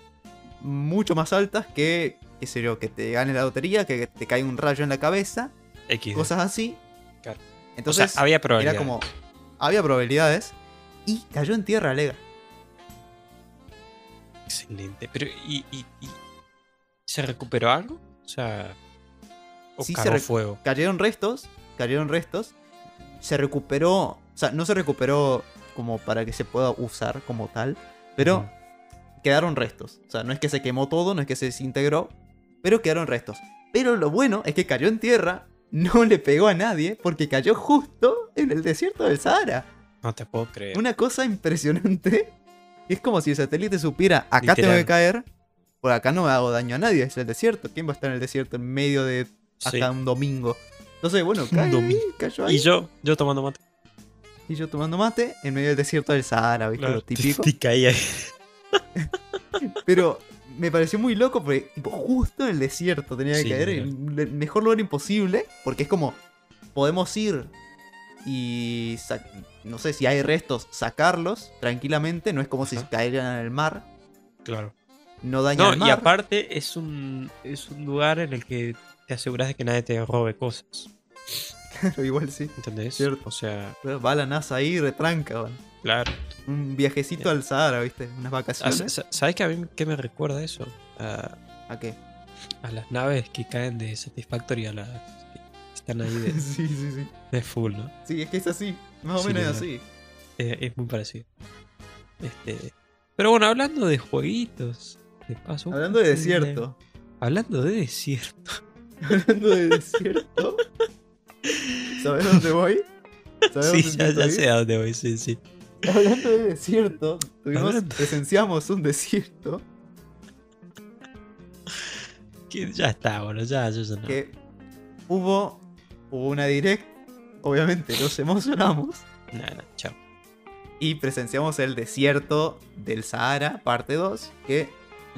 mucho más altas que, qué sé yo, que te gane la lotería, que te caiga un rayo en la cabeza, X. cosas así. Claro. Entonces o sea, había probabilidad. era como, había probabilidades y cayó en tierra alega. Excelente. Pero, ¿y, y, y se recuperó algo? O sea. O Sí, se fuego. Cayeron restos, cayeron restos. Se recuperó, o sea, no se recuperó como para que se pueda usar como tal, pero quedaron restos. O sea, no es que se quemó todo, no es que se desintegró, pero quedaron restos. Pero lo bueno es que cayó en tierra, no le pegó a nadie, porque cayó justo en el desierto del Sahara. No te puedo creer. Una cosa impresionante. Es como si el satélite supiera, acá Literal. tengo que caer, por acá no me hago daño a nadie, es el desierto. ¿Quién va a estar en el desierto en medio de Sí. acá un domingo? Entonces, bueno, cae cayó ahí. Y yo, yo tomando mate. Y yo tomando mate en medio del desierto del Sahara, ¿viste? Lo típico. Caí ahí. Pero me pareció muy loco porque justo en el desierto tenía que Sí, caer. En el mejor lugar imposible. Porque es como, podemos ir y, no sé, si hay restos, sacarlos tranquilamente. No es como si caeran en el mar. Claro. No daña No, y aparte es un, es un lugar en el que te aseguras de que nadie te robe cosas. Pero igual sí. ¿Entendés? Cierto. O sea, Va la NASA ahí y retranca, man. claro. Un viajecito al Sahara, ¿viste? Unas Ah, vacaciones. sa- ¿Sabes que a mí qué me recuerda eso? A, ¿A qué? a las naves que caen de Satisfactory a las que están ahí de, sí, sí, sí. de full, ¿no? Sí, es que es así. Más o menos es así. Eh, es muy parecido. Este, pero bueno, hablando de jueguitos, de paso. Hablando de eh, desierto. Hablando de desierto. Hablando de desierto. ¿Sabes dónde voy? ¿Sabes Sí, dónde ya, ya sé a dónde voy, sí, sí. Hablando de desierto, tuvimos, Hablando- presenciamos un desierto Que ya está, bueno, ya, yo ya no. que hubo, hubo una direct, obviamente nos emocionamos No, no, chao. y presenciamos el desierto del Sahara, parte 2, que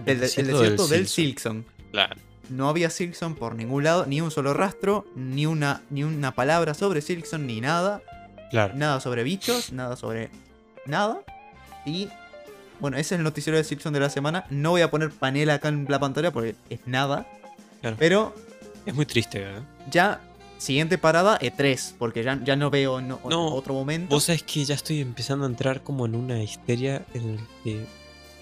el desierto desierto del. Silkson. Claro. No había Silkson por ningún lado, ni un solo rastro, ni una, ni una palabra sobre Silkson, ni nada. Claro. Nada sobre bichos, nada sobre nada. Y bueno, ese es el noticiero de Silkson de la semana. No voy a poner panel acá en la pantalla porque es nada. Claro. Pero Es muy triste, ¿verdad? ya, siguiente parada, E3, porque ya, ya no veo no- No, otro momento. Vos sabés que ya estoy empezando a entrar como en una histeria en el que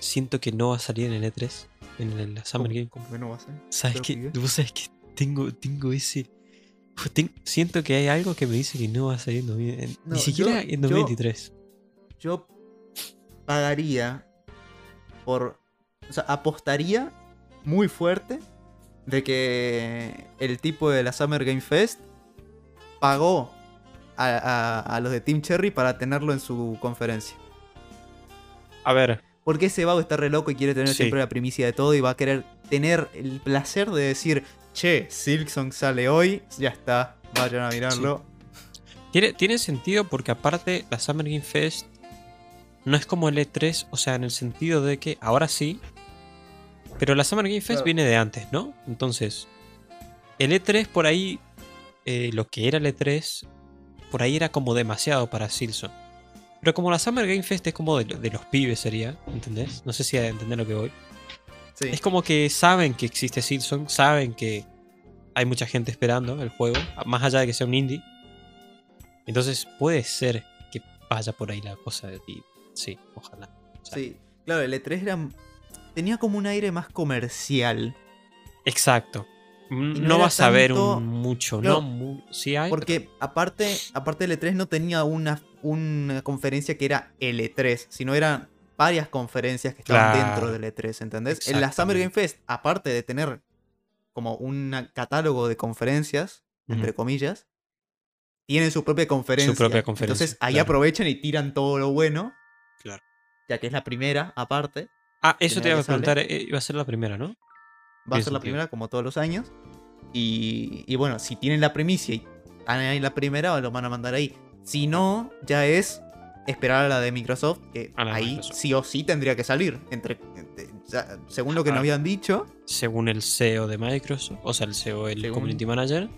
siento que no va a salir en el E3, en el- la Summer Game. ¿Cómo que no va a ser? ¿Sabes pibe. Vos sabés que tengo, tengo ese. Siento que hay algo que me dice que no va a salir en, 2000 en- No, ni siquiera yo- en yo- 2023. Yo pagaría por. O sea, apostaría muy fuerte de que el tipo de la Summer Game Fest pagó a, a- a los de Team Cherry para tenerlo en su conferencia. A ver, Porque ese vago está re loco y quiere tener Sí. siempre la primicia de todo y va a querer tener el placer de decir, che, Silksong sale hoy, ya está, vayan a mirarlo. tiene, tiene sentido porque aparte la Summer Game Fest no es como el E3, o sea, en el sentido de que ahora sí, pero la Summer Game Fest Claro. viene de antes, ¿no? Entonces, el E3 por ahí, eh, lo que era el E3, por ahí era como demasiado para Silson. Pero como la Summer Game Fest es como de, de los pibes sería, ¿entendés? No sé si entender lo que voy. Sí. Es como que saben que existe Silson, saben que hay mucha gente esperando el juego, más allá de que sea un indie. Entonces puede ser que vaya por ahí la cosa de ti. Sí, ojalá. O sea, Sí, claro, el E3 era, tenía como un aire más comercial. Exacto. No, vas a ver un mucho, Claro, no mu- sí hay. Porque aparte, aparte del E3 no tenía una, una conferencia que era el E3, sino eran varias conferencias que estaban Claro. dentro del E3, ¿entendés? En la Summer Game Fest, aparte de tener como un catálogo de conferencias, entre comillas, tienen su propia conferencia. propia conferencia, Entonces ahí claro. aprovechan y tiran todo lo bueno, Claro. ya que es la primera, aparte. Ah, eso te iba a preguntar, eh, iba a ser la primera, ¿no? Va a ser la primera como todos los años. Y, y bueno, si tienen la primicia y están ahí la primera, lo van a mandar ahí. Si no, ya es esperar a la de Microsoft, que ahí Microsoft. sí o sí tendría que salir. Entre, entre- ya, según lo que Ah. nos habían dicho, Según el CEO de Microsoft, o sea, el CEO, el Según- Community Manager,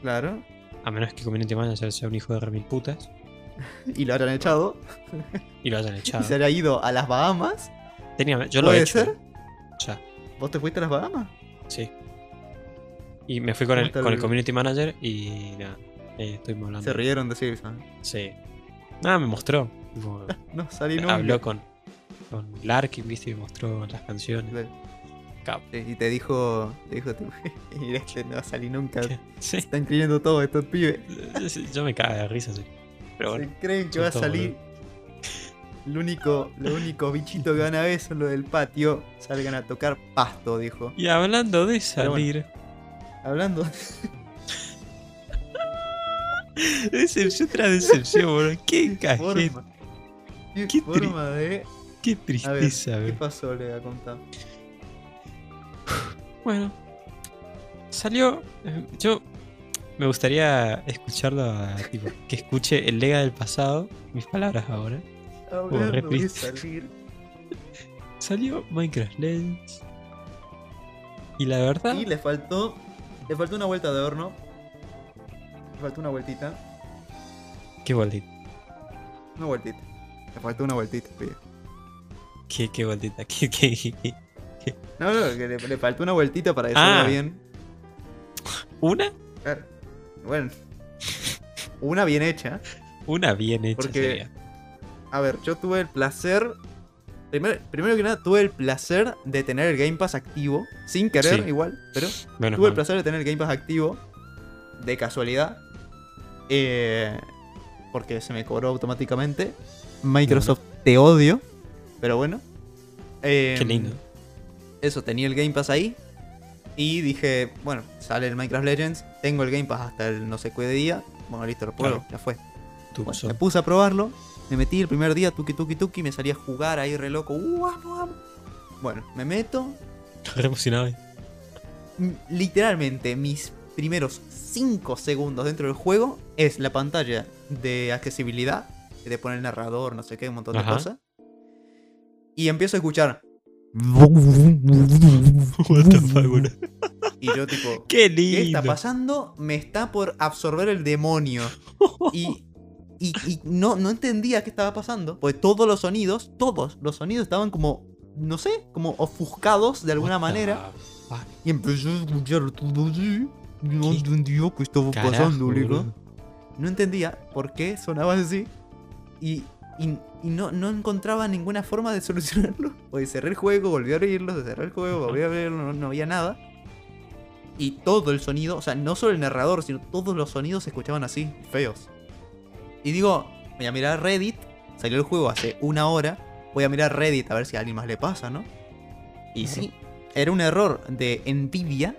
claro, a menos que Community Manager sea un hijo de remil putas y lo hayan echado, y lo hayan y echado. se haya ido a las Bahamas, Tenía, yo lo he ¿puede hecho. ser? Ya, ¿Vos te fuiste a las Bahamas? sí. Y me fui con ¿Cómo el, está el- con el Community Manager y nada, eh, hablando. Se rieron de Silson. Sí. Nada, me mostró. tipo, No salí nunca. habló con, con Larkin, viste, y me mostró las canciones. Sí, Y te dijo, te dijo, este no salí nunca. ¿Qué? Sí, Están creyendo todo estos pibes. yo me cago de risa, sí. Pero bueno, Se creen que va a todos salir. Lo único, lo único bichito que van a ver son los del patio. Salgan a tocar pasto, dijo. Y hablando de Pero bueno. salir, Hablando. Decepción tras decepción, bro. Qué cajete, forma. ¿Qué, Qué forma de. qué A ver, tristeza, ¿qué pasó? Le voy a contar. Bueno, salió. eh, Yo me gustaría escucharlo, a, tipo, que escuche el Lega del pasado, mis palabras ahora. Hablando de triste. salir. Salió Minecraft Legends. Y la verdad, Y le faltó. Le faltó una vuelta de horno. Faltó una vueltita. qué vueltita, Una vueltita. Le faltó una vueltita, pibe. qué, qué vueltita, qué, qué, qué- qué- No, no, que le, le faltó una vueltita para que Ah. bien. Una, Claro. Bueno. Una bien hecha. una bien hecha Porque- sería. A ver, yo tuve el placer. Primero, primero que nada, tuve el placer de tener el Game Pass activo. Sin querer, Sí. igual, pero Menos tuve el placer de tener el Game Pass activo. De casualidad. Eh, porque se me cobró automáticamente. Microsoft, te odio. Pero bueno. Eh, Qué lindo. Eso, tenía el Game Pass ahí. Y dije, bueno, sale el Minecraft Legends. Tengo el Game Pass hasta el no sé qué día. Bueno, listo, lo Claro. ya fue. Bueno, me puse a probarlo. Me metí el primer día, tuki tuki tuki. Me salía a jugar ahí re loco. Uh, vamos, vamos. Bueno, me meto. re emocionado. ahí. m- Literalmente, mis primeros 5 segundos dentro del juego es la pantalla de accesibilidad. Que te pone el narrador, no sé qué, un montón de Ajá. cosas. Y empiezo a escuchar. What the fuck. Y yo tipo, ¡Qué ¿qué lindo! está pasando? Me está por absorber el demonio. Y, y, y no, no entendía qué estaba pasando. Porque todos los sonidos, todos los sonidos estaban como, no sé, como ofuscados de alguna What manera. Y empecé a escuchar todo así. No ¿Qué entendía qué estaba pasando. No entendía por qué sonaba así. Y, y, no, no encontraba ninguna forma de solucionarlo. Porque cerré el juego, volví a abrirlo, cerré el juego, volví a abrirlo, no, no había nada. Y todo el sonido, o sea, no solo el narrador, sino todos los sonidos se escuchaban así, feos. Y digo, voy a mirar Reddit. Salió el juego hace una hora. Voy a mirar Reddit a ver si a alguien más le pasa, ¿no? Y sí, era un error de Nvidia.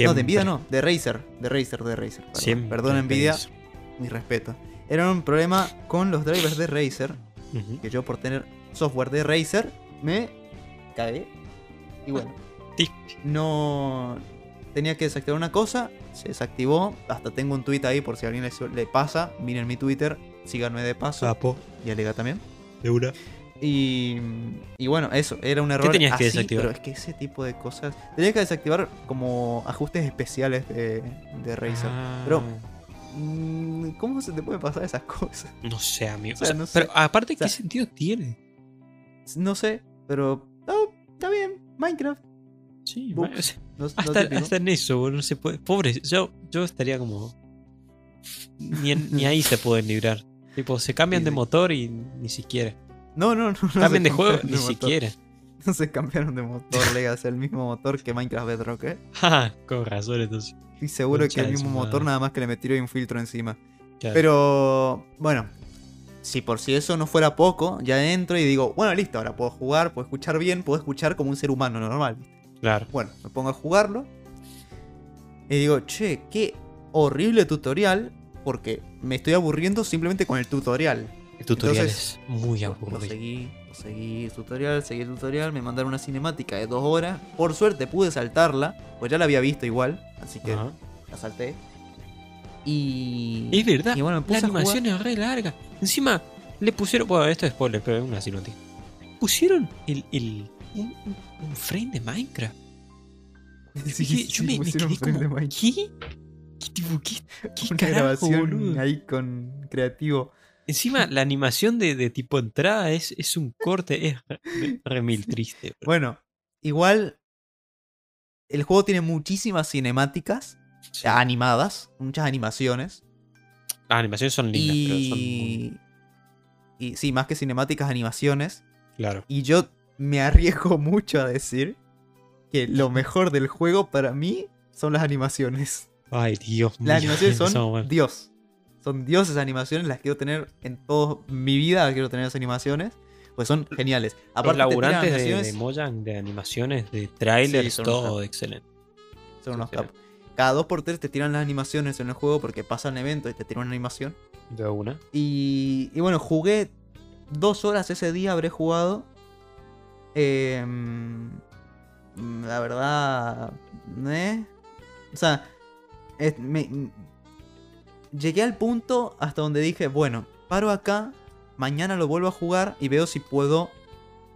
No, de Nvidia no, de Razer. De Razer, de Razer. Perdón, Perdón Nvidia, eso. mi respeto. Era un problema con los drivers de Razer. Que yo por tener software de Razer me cagué. Y bueno, no tenía que desactivar una cosa, se desactivó. Hasta tengo un tweet ahí por si a alguien le, pasa. Miren mi Twitter, síganme de paso. Y Alega también. de una. Y, y bueno, eso, era un error. tenías que desactivar? Pero es que ese tipo de cosas. Tenía que desactivar como ajustes especiales de, de Razer. Ah, Pero- Mm, ¿Cómo se te puede pasar esas cosas? No sé, amigo. O sea, O sea, no sé. Pero aparte, O sea- ¿qué sentido tiene? No sé, pero. ah, está bien, Minecraft. Sí, No, hasta, hasta en eso, boludo, no se puede. Pobre, yo, yo estaría como. Ni, en- ni ahí se pueden librar. Tipo, se cambian Sí, de sí. motor y ni siquiera. No, no, no. no de juego ni motor. siquiera. No se cambiaron de motor, Legacy, el mismo motor que Minecraft Bedrock, ¿eh? Ja, con razón, entonces. Estoy seguro que el mismo motor, nada más que le metieron un filtro encima. Claro. Pero, bueno, si por si eso no fuera poco, ya entro y digo, bueno, listo, ahora puedo jugar, puedo escuchar bien, puedo escuchar como un ser humano normal. Claro. Bueno, me pongo a jugarlo. Y digo, che, qué horrible tutorial, porque me estoy aburriendo simplemente con el tutorial. El tutorial Entonces, es muy Lo aburrido. seguí, lo seguí el tutorial, seguí el tutorial, me mandaron una cinemática de dos horas. Por suerte pude saltarla, pues ya la había visto igual, así que la salté. Y. Es verdad, Y bueno, me la puse a jugar. animación es re larga. Encima, le pusieron. Bueno, esto es spoiler, pero es una cinemática. Pusieron el, el, un, frame de Minecraft. Sí, sí, yo me, me quedé como, de Minecraft. ¿qué? ¿Qué, tipo, qué, qué Una carajo, grabación boludo? ahí con creativo. Encima, la animación de, de tipo entrada es, es un corte, es re, re mil triste. bro. Bueno, igual. El juego tiene muchísimas cinemáticas Sí. animadas, muchas animaciones. Las animaciones son lindas, pero son muy- Y. Y sí, más que cinemáticas, animaciones. Claro. Y yo me arriesgo mucho a decir que lo mejor del juego para mí son las animaciones. Ay, Dios mío. Las animaciones son. Dios. Son dioses animaciones, las quiero tener en toda mi vida, quiero tener esas animaciones. Pues son geniales. Los Aparte, te tiran laburantes de, animaciones, de Mojang, de animaciones, de trailers, todo excelente. son unos capos. Cada dos por tres te tiran las animaciones en el juego porque pasan eventos y te tiran una animación. De una. Y, y bueno, jugué dos horas ese día, habré jugado. Em, la verdad, ¿eh? O sea, es- me- llegué al punto hasta donde dije, bueno, paro acá, mañana lo vuelvo a jugar y veo si puedo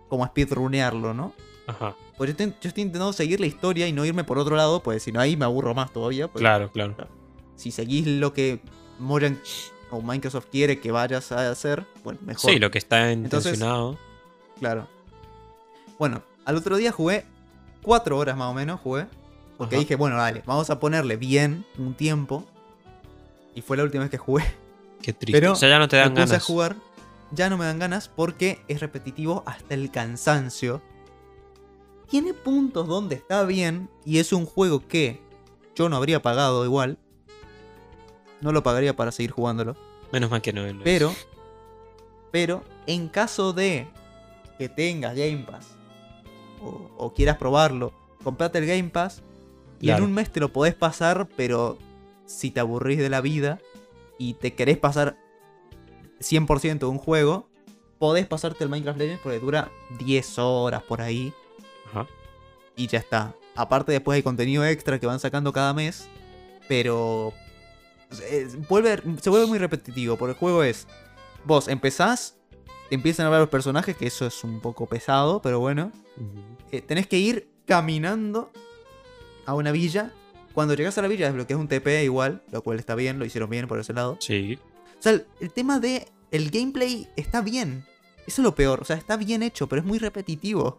como speedrunearlo, ¿no? Ajá. Pues yo estoy, yo estoy intentando seguir la historia y no irme por otro lado, pues si no ahí me aburro más todavía. porque Claro, claro. Si seguís lo que Mojang o Microsoft quiere que vayas a hacer, bueno, mejor. Sí, lo que está Entonces- intencionado. Claro. Bueno, al otro día jugué cuatro horas más o menos, jugué. Porque Ajá. dije, bueno, dale, vamos a ponerle bien un tiempo. Y fue la última vez que jugué. Qué triste. Pero o sea, ya no te dan Me puse ganas. a jugar. Ya no me dan ganas porque es repetitivo hasta el cansancio. Tiene puntos donde está bien. Y es un juego que yo no habría pagado igual. No lo pagaría para seguir jugándolo. Menos mal que no. lo Pero, pero en caso de que tengas Game Pass o, o quieras probarlo, comprate el Game Pass y Claro. en un mes te lo podés pasar, pero si te aburrís de la vida y te querés pasar 100% de un juego, podés pasarte el Minecraft Legends porque dura 10 horas por ahí Ajá. y ya está. Aparte después hay contenido extra que van sacando cada mes, pero eh, vuelve, se vuelve muy repetitivo, porque el juego es, vos empezás, te empiezan a hablar los personajes, que eso es un poco pesado, pero bueno, eh, tenés que ir caminando a una villa. Cuando llegas a la villa desbloqueas un TP igual, lo cual está bien, lo hicieron bien por ese lado. Sí. O sea, el, el tema de el gameplay está bien. Eso es lo peor. O sea, está bien hecho, pero es muy repetitivo.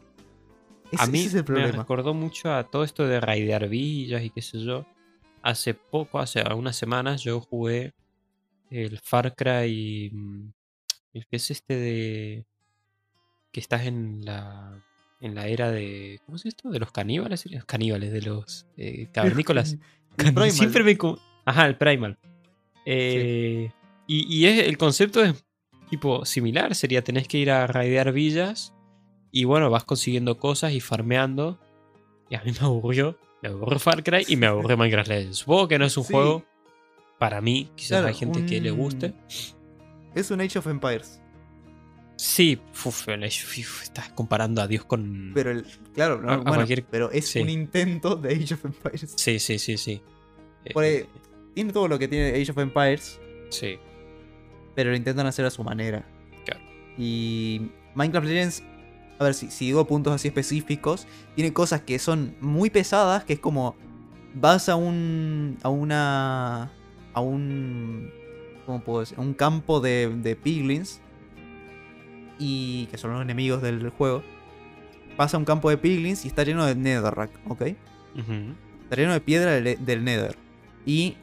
A mí ese es el me problema. recordó mucho a todo esto de raidear villas y qué sé yo. Hace poco, hace algunas semanas, yo jugué el Far Cry. mm, El que es este de. que estás en la. En la era de. ¿Cómo es esto? De los caníbales. Los caníbales, de los eh, cavernícolas. El Cani- Primal. Siempre me. Ajá, el Primal. Eh, y, y es, el concepto es tipo similar. Sería tenés que ir a raidear villas. Y bueno, vas consiguiendo cosas y farmeando. Y a mí me aburrió. Me aburrió Far Cry y me aburrió Minecraft Legends. Supongo que no es un Sí. juego para mí. Quizás Claro, hay gente que le guste. Es un Age of Empires. Sí, uf, uf, estás comparando a Dios con. Pero el, claro, no, A- a bueno, cualquier- pero es sí. un intento de Age of Empires. Sí, sí, sí, sí. Por ahí- Eh, Tiene todo lo que tiene Age of Empires, sí. pero lo intentan hacer a su manera. Claro. Y Minecraft Legends, a ver si, si digo puntos así específicos, tiene cosas que son muy pesadas, que es como vas a un a una a un ¿cómo puedo decir? A un campo de, de piglins y que son los enemigos del juego. Vas a un campo de piglins y está lleno de netherrack, ¿ok? Está lleno de piedra del, del Nether. Y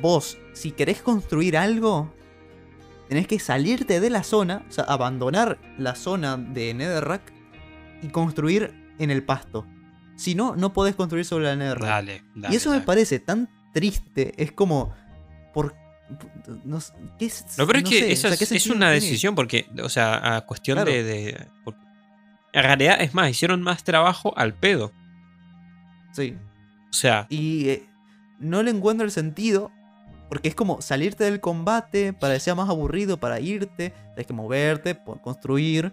vos, si querés construir algo, tenés que salirte de la zona, o sea, abandonar la zona de Netherrack y construir en el pasto. Si no, no podés construir sobre la Netherrack. Dale, dale. y eso me parece tan triste. Es como. Por. No, ¿qué es, Lo peor es no que sé, eso o sea, es, ¿qué es una decisión porque, o sea, a cuestión Claro. de... de- en realidad, es más, hicieron más trabajo al pedo. Sí. O sea, Y eh, no le encuentro el sentido. Porque es como salirte del combate para que sea más aburrido, para irte. Tienes que moverte, construir,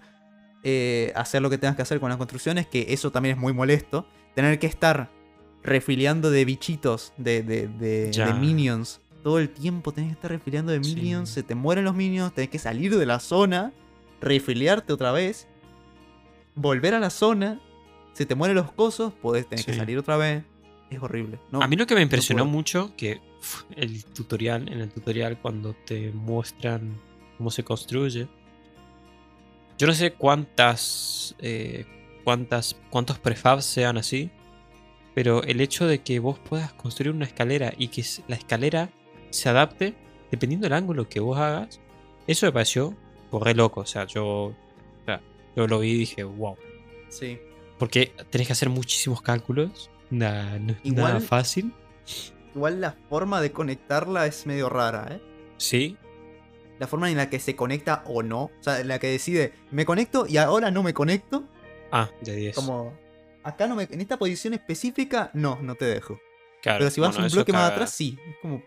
eh, hacer lo que tengas que hacer con las construcciones. Que eso también es muy molesto. Tener que estar refiliando de bichitos, de, de, de- Ya. de minions. Todo el tiempo tenés que estar refiliando de Sí. minions. Se te mueren los minions. Tenés que salir de la zona. Refiliarte otra vez. Volver a la zona. Se te mueren los cosos. Podés tener que salir otra vez. Es horrible. No, a mí lo que me impresionó mucho, que el tutorial, en el tutorial cuando te muestran cómo se construye, yo no sé cuántas, eh, cuántas, cuántos prefabs sean así, pero el hecho de que vos puedas construir una escalera y que la escalera se adapte dependiendo del ángulo que vos hagas, eso me pareció pues, re loco. O sea, yo, o sea, yo lo vi y dije, wow. Sí. Porque tenés que hacer muchísimos cálculos. Nada, no es Igual- nada fácil. Igual la forma de conectarla es medio rara, ¿eh? Sí, La forma en la que se conecta o no. O sea, en la que decide, me conecto y ahora no me conecto. Ah, de 10. Como, acá no me. En esta posición específica, no, no te dejo. Claro, Pero si vas bueno, un bloque más atrás, sí. Es como,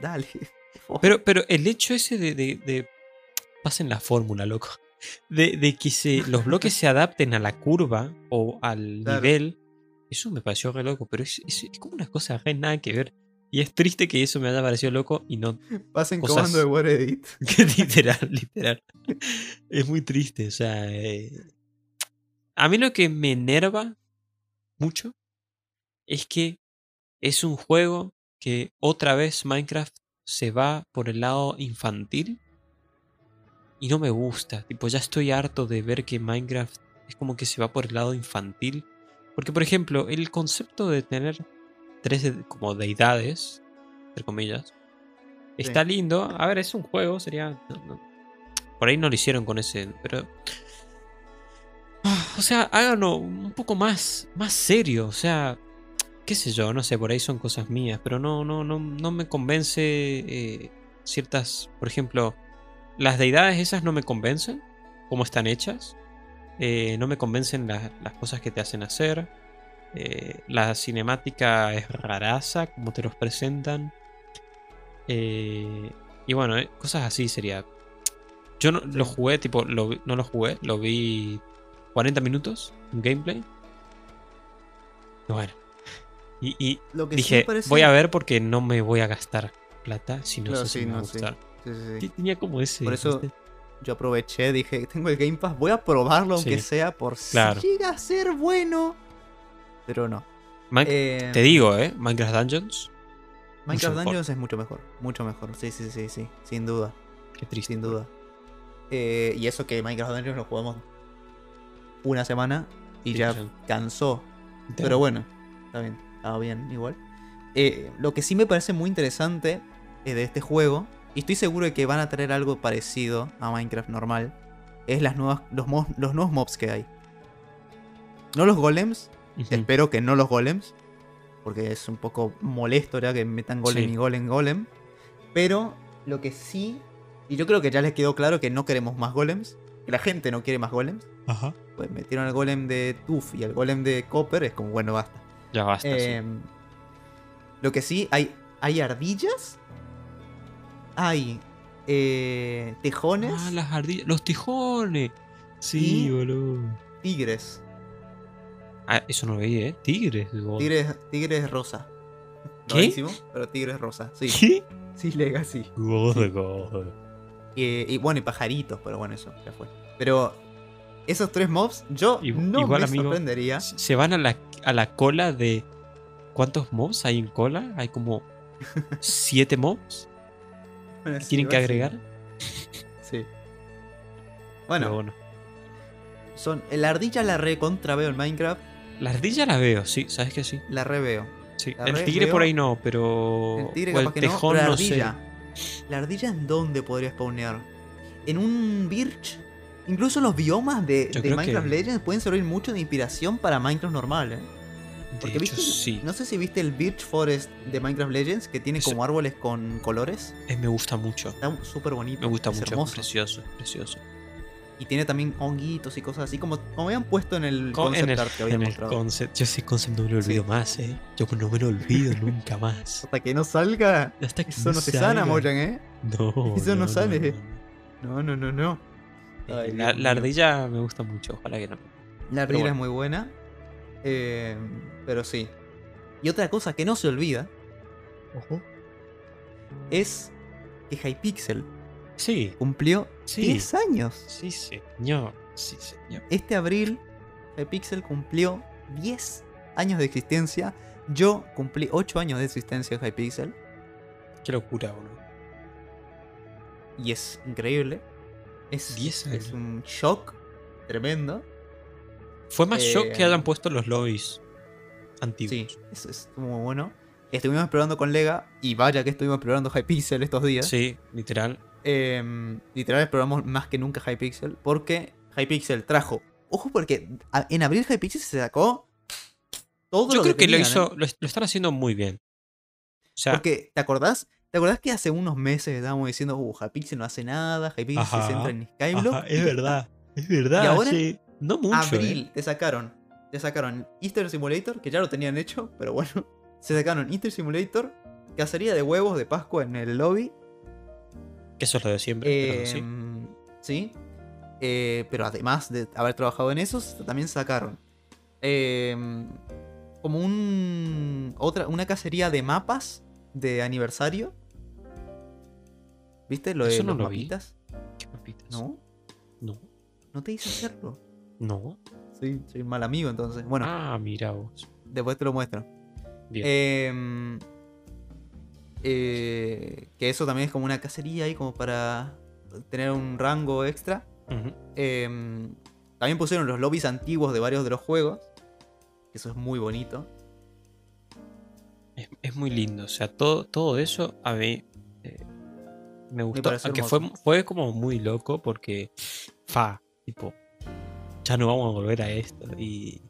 dale. Pero, pero el hecho ese de. de, de- pasen la fórmula, loco. De, de que se, los bloques se adapten a la curva o al Claro. nivel. Eso me pareció re loco. Pero es, es- es como una cosa re nada que ver. Y es triste que eso me haya parecido loco y no. Pasen cosas- comando de Word Edit. que literal, literal. Es muy triste. O sea. eh, a mí lo que me enerva mucho es que es un juego que otra vez Minecraft se va por el lado infantil y no me gusta. Tipo, ya estoy harto de ver que Minecraft es como que se va por el lado infantil. Porque, por ejemplo, el concepto de tener tres de- como deidades, entre comillas, está lindo. A ver, es un juego, sería. no- no- por ahí no lo hicieron con ese, pero. Ah, O sea, háganlo un poco más, más serio. O sea, qué sé yo, no sé, por ahí son cosas mías, pero no, no, no, no me convence eh, ciertas, por ejemplo, las deidades esas no me convencen, cómo están hechas, eh, no me convencen las- las cosas que te hacen hacer, eh, la cinemática es raraza, como te los presentan, y bueno, cosas así sería. Yo no lo jugué, tipo, lo no lo jugué, lo vi 40 minutos, un gameplay. Bueno. Y, y Lo que sí dije, parece- voy a ver porque no me voy a gastar plata, si no Claro, sé si sí, me va a no, gustar. Sí, Tenía como ese. Por eso- ¿viste? Yo aproveché, dije, tengo el Game Pass, voy a probarlo aunque sea por Claro. si llega a ser bueno. Pero no. Eh, Te digo, ¿eh? Minecraft Dungeons. Minecraft. Dungeons es mucho mejor. Mucho mejor. Sí, sí, sí, sí. Sin duda. Qué triste. Sin duda. Eh, y eso que Minecraft Dungeons lo jugamos una semana y Sí, ya cansó. Pero bueno, está bien. Estaba bien, igual. Eh, lo que sí me parece muy interesante eh, de este juego, y estoy seguro de que van a traer algo parecido a Minecraft normal, es las nuevas, los, los nuevos mobs que hay. No los golems, espero que no los golems, porque es un poco molesto ya que metan golem Sí. y golem, golem. Pero lo que sí, y yo creo que ya les quedó claro que no queremos más golems, que la gente no quiere más golems. Ajá. Pues metieron al golem de Tuf y al golem de Copper, es como, bueno, basta. Ya basta. sí. Em, Lo que sí, hay, hay ardillas, hay eh, tejones, Ah, las ardillas. Los tijones. Sí, boludo. tigres. Ah, eso no lo veía, ¿eh? Tigres. Tigres, tigres rosa. ¿Qué? Rarísimo, pero tigres rosa. Sí, ¿Qué? sí, Legacy. God, God. Eh, y bueno, y pajaritos, pero bueno, eso ya fue. Pero esos tres mobs, yo no igual, me amigo, sorprendería. Se van a la, a la cola de. ¿Cuántos mobs hay en cola? Hay como. ¿Siete mobs? Bueno, sí, ¿Tienen que agregar? Sí. Bueno, bueno. son, la ardilla la re contra veo en Minecraft. La ardilla la veo, sí, ¿sabes que sí? La re veo. Sí. La El re tigre veo. por ahí no, pero. El tigre o el que no, pero la no sé. ardilla. ¿La ardilla en dónde podría spawnear? ¿En un Birch? Incluso los biomas de, de Minecraft que- Legends pueden servir mucho de inspiración para Minecraft normal, ¿eh? De Porque hecho, viste, sí. no sé si viste el Birch Forest de Minecraft Legends que tiene Eso- como árboles con colores. Eh, me gusta mucho. Está súper bonito. Me gusta es mucho. Es hermoso. precioso, es precioso. Y tiene también honguitos y cosas así, como, como habían puesto en el Con- concept en el, art que habían en el mostrado. concept. Yo ese concept no me lo Sí. olvido más, ¿eh? Yo no me lo olvido nunca más. Hasta que no salga, Hasta que eso no se sana. Mojang, ¿eh? No. Eso no sale. No, no, no, no. Eh, Ay, la, ardilla me gusta mucho, ojalá que no. La ardilla bueno. es muy buena. eh, pero sí. Y otra cosa que no se olvida es que Hypixel Sí, cumplió Sí. 10 años. sí, señor. Sí, señor. Este abril, Hypixel cumplió 10 años de existencia. Yo cumplí 8 años de existencia en Hypixel. Qué locura, boludo. Y es increíble. Es, 10 años. es un shock tremendo. Fue más shock Eh, que hayan puesto los lobbies antiguos. Sí, es, es muy bueno. Estuvimos explorando con Lega. Y vaya que estuvimos explorando Hypixel estos días. Sí, literal. Em, literal exploramos más que nunca Hypixel. Porque Hypixel trajo. Ojo, porque en abril Hypixel se sacó todo Yo lo creo que lo tenían, hizo, ¿eh? lo, lo están haciendo muy bien. O sea, Porque, ¿te acordás? ¿Te acordás que hace unos meses estábamos diciendo, uh, Hypixel no hace nada, Hypixel se centra en Skyblock? ajá, es verdad, es verdad. Y ahora, sí. No mucho. Abril, eh. te sacaron. Te sacaron Easter Simulator, que ya lo tenían hecho, pero bueno. Se sacaron Easter Simulator, cacería de huevos de Pascua en el lobby. Que eso es lo de siempre. pero sí. Em, sí. Eh, pero además de haber trabajado en esos, también sacaron em, como un otra una cacería de mapas de aniversario. ¿Viste lo de Eso no los lo vi. mapitas? ¿Qué papitas? No, No. no te hice hacerlo. No. Sí, soy un mal amigo entonces. Bueno, Ah, mira vos. después te lo muestro. Bien. Em, eh, que eso también es como una cacería ahí como para tener un rango extra. Em, también pusieron los lobbies antiguos de varios de los juegos. Eso es muy bonito. Es, es muy lindo. O sea, todo, todo eso a mí me gustó. Aunque fue, fue como muy loco porque. Fa, tipo. Ya no vamos a volver a esto. Y.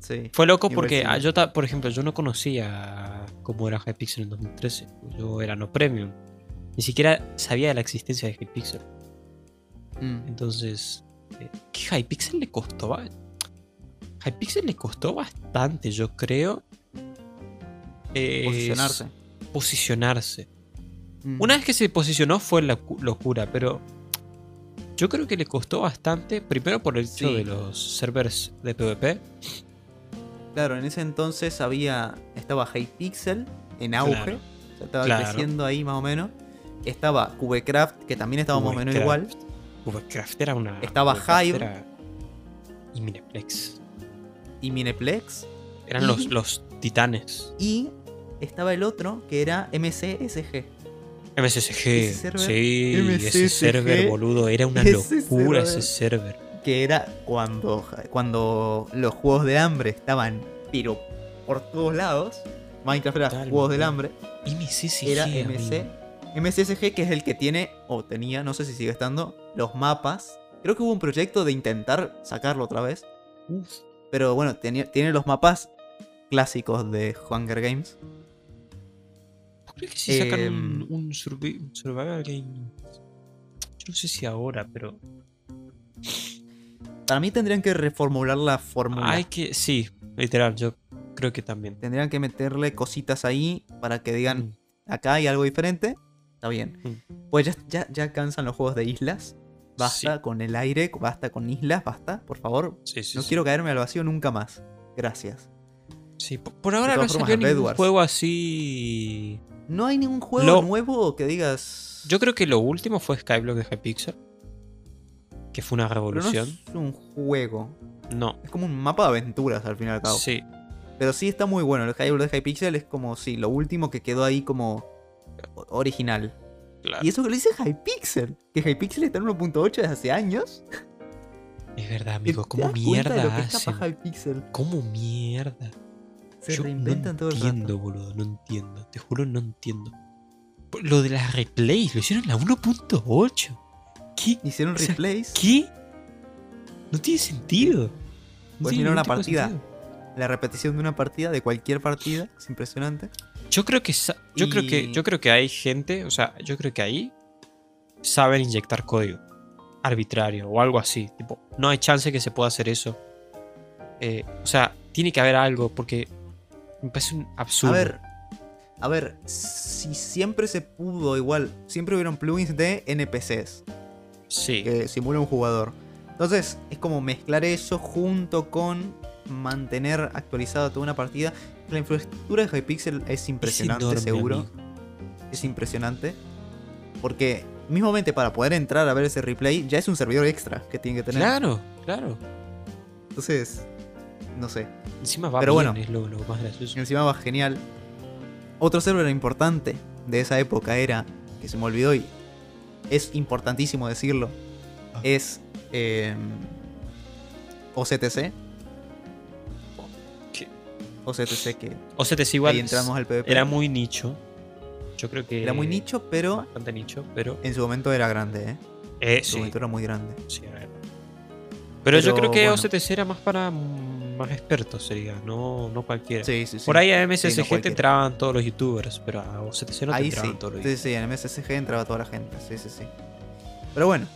Sí. Fue loco porque sí. yo, por ejemplo, yo no conocía cómo era Hypixel en 2013. Yo era no premium. Ni siquiera sabía de la existencia de Hypixel. Mm, Entonces, eh, ¿qué Hypixel le costó? Hypixel le costó bastante, yo creo. eh, posicionarse. Posicionarse. Mm, Una vez que se posicionó fue la cu- locura, pero yo creo que le costó bastante. Primero por el hecho Sí. de los servers de PvP. Claro, en ese entonces había. Estaba Hypixel en auge. Claro. o sea, estaba Claro. creciendo ahí más o menos. Estaba Cubecraft, que también estaba más o menos igual. Cubecraft. Cubecraft era una. Estaba Cubecraft Hive. era- Y Mineplex. Y Mineplex. Eran Y- los, los titanes. Y estaba el otro que era MCSG. MSSG. Server- Sí, ese MSSG, server, boludo. Era una locura ese server. Que era cuando, cuando los juegos de hambre estaban, pero por todos lados. Minecraft era juegos del hambre. MSSG. Era. MC. MCSG, que es el que tiene, o tenía, no sé si sigue estando, los mapas. Creo que hubo un proyecto de intentar sacarlo otra vez. Uf, Pero bueno, tenía, tiene los mapas clásicos de Hunger Games. Creo que si sacan Em, un, un survival game. Yo no sé si ahora, pero. Para mí tendrían que reformular la fórmula. Hay que. Sí, literal, yo creo que también. Tendrían que meterle cositas ahí para que digan, Mm. acá hay algo diferente. Está bien. Mm. Pues ya, ya, ya cansan los juegos de islas. Basta Sí. con el aire, basta con islas, basta, por favor. Sí, sí, no quiero caerme al vacío nunca más. Gracias. Sí, por, por ahora no salió ningún juego así. No hay ningún juego Lo- nuevo que digas. Yo creo que lo último fue Skyblock de Hypixel. Que fue una Pero no revolución. es un juego. No. Es como un mapa de aventuras al fin y al cabo. Sí. Pero sí está muy bueno. El Hyrule de Hypixel es como, sí, lo último que quedó ahí como original. Claro. Y eso que lo dice Hypixel. Que Hypixel está en 1.8 desde hace años. Es verdad, ¿Te amigo. ¿Cómo mierda hacen? ¿Cómo mierda? Se Yo reinventan no todo el entiendo, rato. boludo. No entiendo. Te juro, no entiendo. Lo de las replays, lo hicieron en la 1.8. ¿Qué? Hicieron O sea, replays. ¿Qué? No tiene sentido. No Pues tiene mira una partida. sentido. La repetición de una partida, de cualquier partida. Es impresionante. Yo creo que yo creo que yo creo que hay gente, o sea, yo creo que ahí saben inyectar código arbitrario o algo así. Tipo, no hay chance que se pueda hacer eso. Eh, o sea, tiene que haber algo porque me parece un absurdo. A ver. A ver, si siempre se pudo igual, siempre hubieron plugins de NPCs sí, que simulan un jugador. Entonces, es como mezclar eso junto con mantener actualizada toda una partida. La infraestructura de Hypixel es impresionante, enorme, seguro. amigo. Es impresionante. Porque, mismamente para poder entrar a ver ese replay, ya es un servidor extra que tiene que tener. Claro, claro. Entonces, no sé. Encima va Pero bien, bueno. es lo, lo más gracioso. Encima va genial. Otro server importante de esa época era, que se me olvidó y es importantísimo decirlo, Ah. es eh, OCTC. ¿Qué? OCTC que O sea, te sigo ahí entramos al PvP. Era muy nicho. Yo creo que Era muy nicho, pero bastante nicho, pero en su momento era grande, ¿eh? eh, En su sí, momento era muy grande. sí, a ver. Pero, yo Pero, creo que bueno. OCTC era más para más expertos, sería, no, no cualquiera. Sí, sí, sí. Por ahí a MSSG no te entraban todos los youtubers, pero a OCTC no te Ahí entraban sí. todos los Sí, sí, en MSSG entraba toda la gente. Sí, sí, sí. Pero bueno.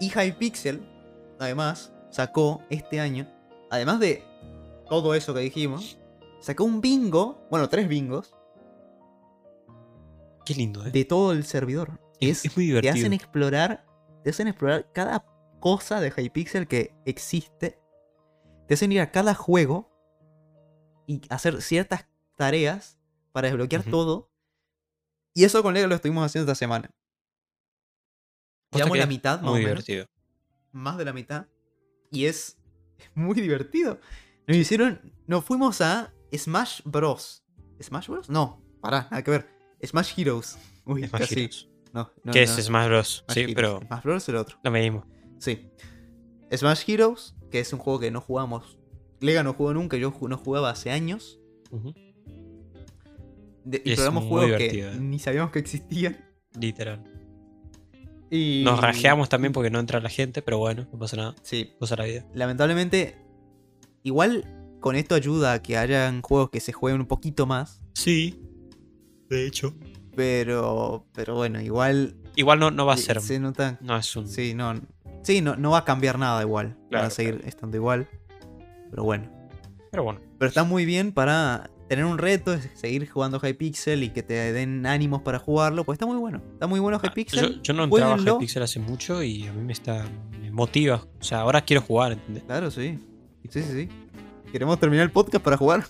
Y Hypixel, además, sacó este año, además de todo eso que dijimos, sacó un bingo, bueno, tres bingos, Qué lindo, ¿eh? de todo el servidor. Es, Es, muy te divertido. hacen explorar, te hacen explorar cada cosa de Hypixel que existe. Te hacen ir a cada juego y hacer ciertas tareas para desbloquear todo. Y eso con Lego lo estuvimos haciendo esta semana. Llevamos la mitad, más Muy o menos. divertido. Más de la mitad. Y es muy divertido. Nos hicieron. Nos fuimos a Smash Bros. ¿Smash Bros? No, pará, nada que ver. Smash Heroes. Uy, Smash casi. Heroes. No, no, ¿Qué no. es Smash Bros? Smash Sí, Heroes. pero Smash Bros es el otro. lo mismo. Sí. Smash Heroes, que es un juego que no jugamos. Lega no jugó nunca, yo no jugaba hace años. De- Es exploramos muy juegos divertido, que eh. ni sabíamos que existían. Literal. Y... Nos rajeamos también porque no entra la gente, pero bueno, no pasa nada. Sí, Cosa la vida. lamentablemente. Igual con esto ayuda a que hayan juegos que se jueguen un poquito más. Sí. De hecho. Pero. Pero bueno, igual. Igual no, no va a ser. Se nota. No es un. Sí, no. Sí, no, no va a cambiar nada igual. va a seguir estando igual. Pero bueno. Pero bueno. Pero está muy bien para tener un reto, seguir jugando Hypixel y que te den ánimos para jugarlo. Pues está muy bueno. Está muy bueno Ah, Hypixel. Yo, yo no entraba a. Hypixel hace mucho y a mí me está. me motiva. O sea, ahora quiero jugar, ¿entendés? Claro, sí. Sí, sí, sí. ¿Queremos terminar el podcast para jugar?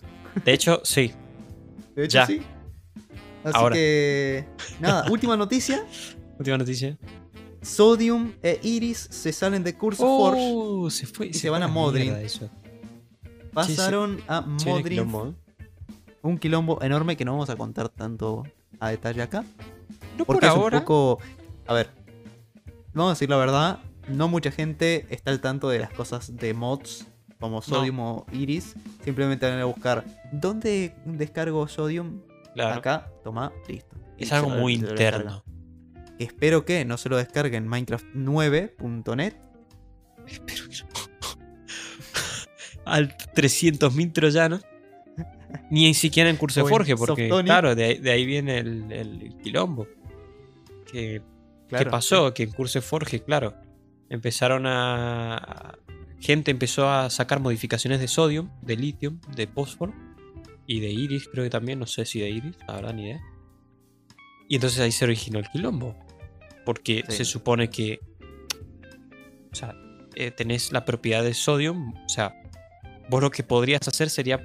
De hecho, sí. De hecho, Ya. sí. Así Ahora. que. Nada, última noticia. Última noticia. Sodium e Iris se salen de Curse Forge. Oh, se fue. y se van a Modrin. pasaron a Sí, quilombo, ¿eh? Un quilombo enorme que no vamos a contar tanto a detalle acá. No por Porque es ahora. un poco. A ver. Vamos a decir la verdad. No mucha gente está al tanto de las cosas de mods como Sodium o Iris. Simplemente van a buscar ¿dónde descargo Sodium? Claro. Acá, toma, listo. Es se algo muy se interno. Espero que no se lo descarguen en Minecraft9.net. Espero que no. Al 300.000 troyanos. Ni siquiera en curso O de en Forge, porque claro, de ahí, de ahí viene el, el quilombo. Que, Claro. ¿Qué pasó? Que en curso de Forge, claro, empezaron a. Gente empezó a sacar modificaciones de sodium, de lithium, de fósforo y de iris, creo que también, no sé si de iris, la verdad ni idea. Y entonces ahí se originó el quilombo. Porque Sí. se supone que. O sea, eh, tenés la propiedad de sodium. O sea, vos lo que podrías hacer sería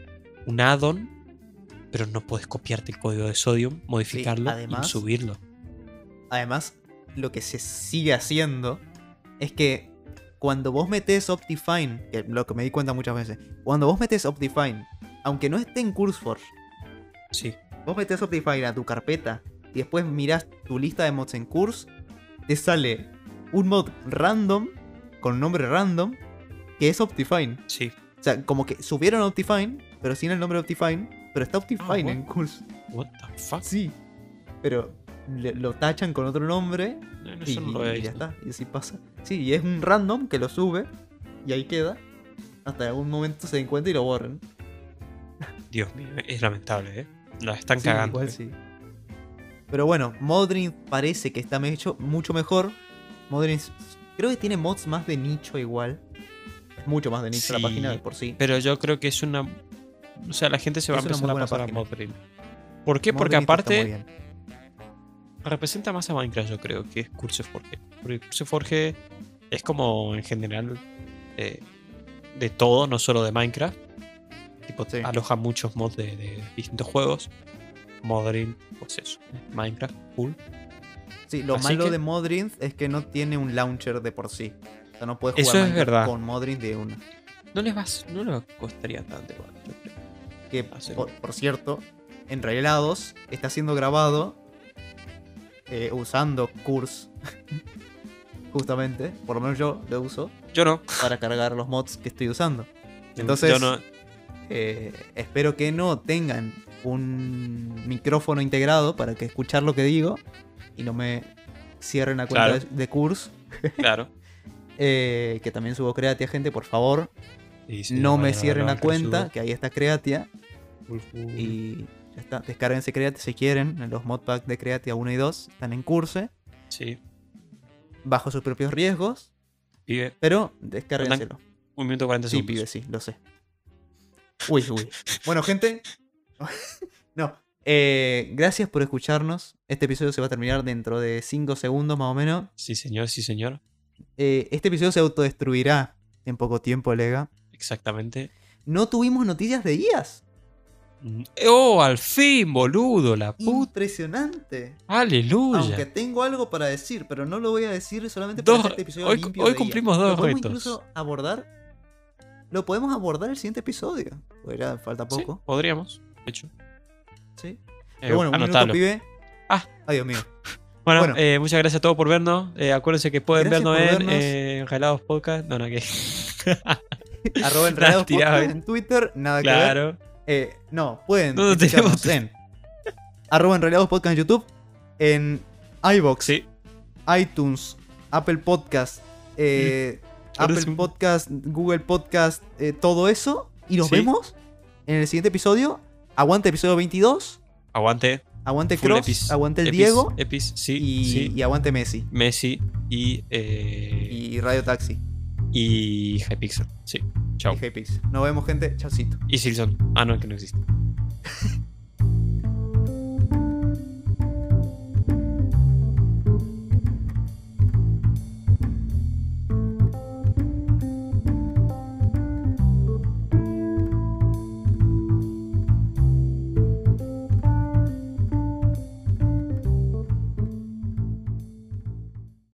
un add-on, pero no podés copiarte el código de sodium, modificarlo además- y subirlo. Además, lo que se sigue haciendo es que cuando vos metés Optifine, que lo que me di cuenta muchas veces, cuando vos metés Optifine, aunque no esté en CurseForge, Sí, vos metés Optifine a tu carpeta y después mirás tu lista de mods en Curse, te sale un mod random, con nombre random, que es Optifine. sí. O sea, como que subieron Optifine, pero sin el nombre Optifine, pero está Optifine Ah, en Curse. What the fuck? Sí, pero le- lo tachan con otro nombre No, no, y, no ya está, y así pasa. Sí, y es un random que lo sube y ahí queda. Hasta algún momento se den cuenta y lo borren. Dios mío, es lamentable, ¿eh? La están Sí, cagando. igual ¿eh? sí. Pero bueno, Modrin parece que está hecho mucho mejor. Modrin creo que tiene mods más de nicho igual. Es mucho más de nicho la página de por sí. Pero yo creo que es una. O sea, la gente se va Es a empezar a pasar a página. Modrin. ¿Por qué? Porque Modrin aparte representa más a Minecraft, yo creo, que es Curse Forge. Porque Curse Forge es como en general eh, de todo, no solo de Minecraft. Tipo, Sí. aloja muchos mods de, de distintos juegos. Modrin, pues eso. Minecraft, full. Sí, lo Así malo que- de Modrin es que no tiene un launcher de por sí. O sea, no puedes Eso jugar es Minecraft verdad. con Modrin de una. No les vas, no les costaría tanto igual, yo creo. Que, por, por cierto, en Revelados está siendo grabado eh, usando Curse. Justamente, por lo menos yo lo uso Yo no. para cargar los mods que estoy usando. Yo Entonces, no. eh, espero que no tengan un micrófono integrado para que escuchar lo que digo y no me cierren la cuenta Claro. de, de Curse. Claro. Eh, que también subo Creatia, gente, por favor. Y sí, no me cierren la cuenta, subo. que ahí está Creatia. Y ya está. Descárguense Creatia si quieren. Los modpacks de Creatia 1 y 2 están en curso. Sí, Bajo sus propios riesgos. pibe. Pero descárguenselo. Un minuto 40 Sí, segundos. pibe, sí, lo sé. Uy, uy. Bueno, gente. no. eh, gracias por escucharnos. Este episodio se va a terminar dentro de 5 segundos más o menos. Sí, señor, sí, señor. Eh, este episodio se autodestruirá en poco tiempo, Lega. Exactamente. No tuvimos noticias de IAS. Mm, ¡Oh, al fin, boludo! La puta. Impresionante. ¡Aleluya! Aunque tengo algo para decir, pero no lo voy a decir solamente para Dos- este episodio hoy- limpio hoy de cumplimos dos Lo podemos retos. incluso abordar. Lo podemos abordar el siguiente episodio. Ya falta Sí, poco. podríamos, hecho. Sí. Eh, Pero bueno, un minuto, pibe. Ah. Ay, Dios mío. Bueno, Bueno. eh, muchas gracias a todos por vernos. Eh, acuérdense que pueden vernos en eh, Enjalados Podcast. No, no, que. Arroba tiraba podcast en Twitter. Nada que ver. claro. Eh, no, pueden No, tenemos- en arroba podcast en YouTube. En iBox. Sí. iTunes, Apple Podcast, Apple. Podcast, Google Podcast, todo eso. Y nos Sí. vemos en el siguiente episodio. Aguante episodio 22. Aguante. Aguante Full Cross. epis. aguante el Epis, Diego. Epis, sí. y, sí. y aguante Messi. Messi y. Eh, Y Radio Taxi. y Hypixel. Sí. Chao. Y Hey Pix. Nos vemos, gente. Chaucito. Y Silson. Ah, no, que no existe.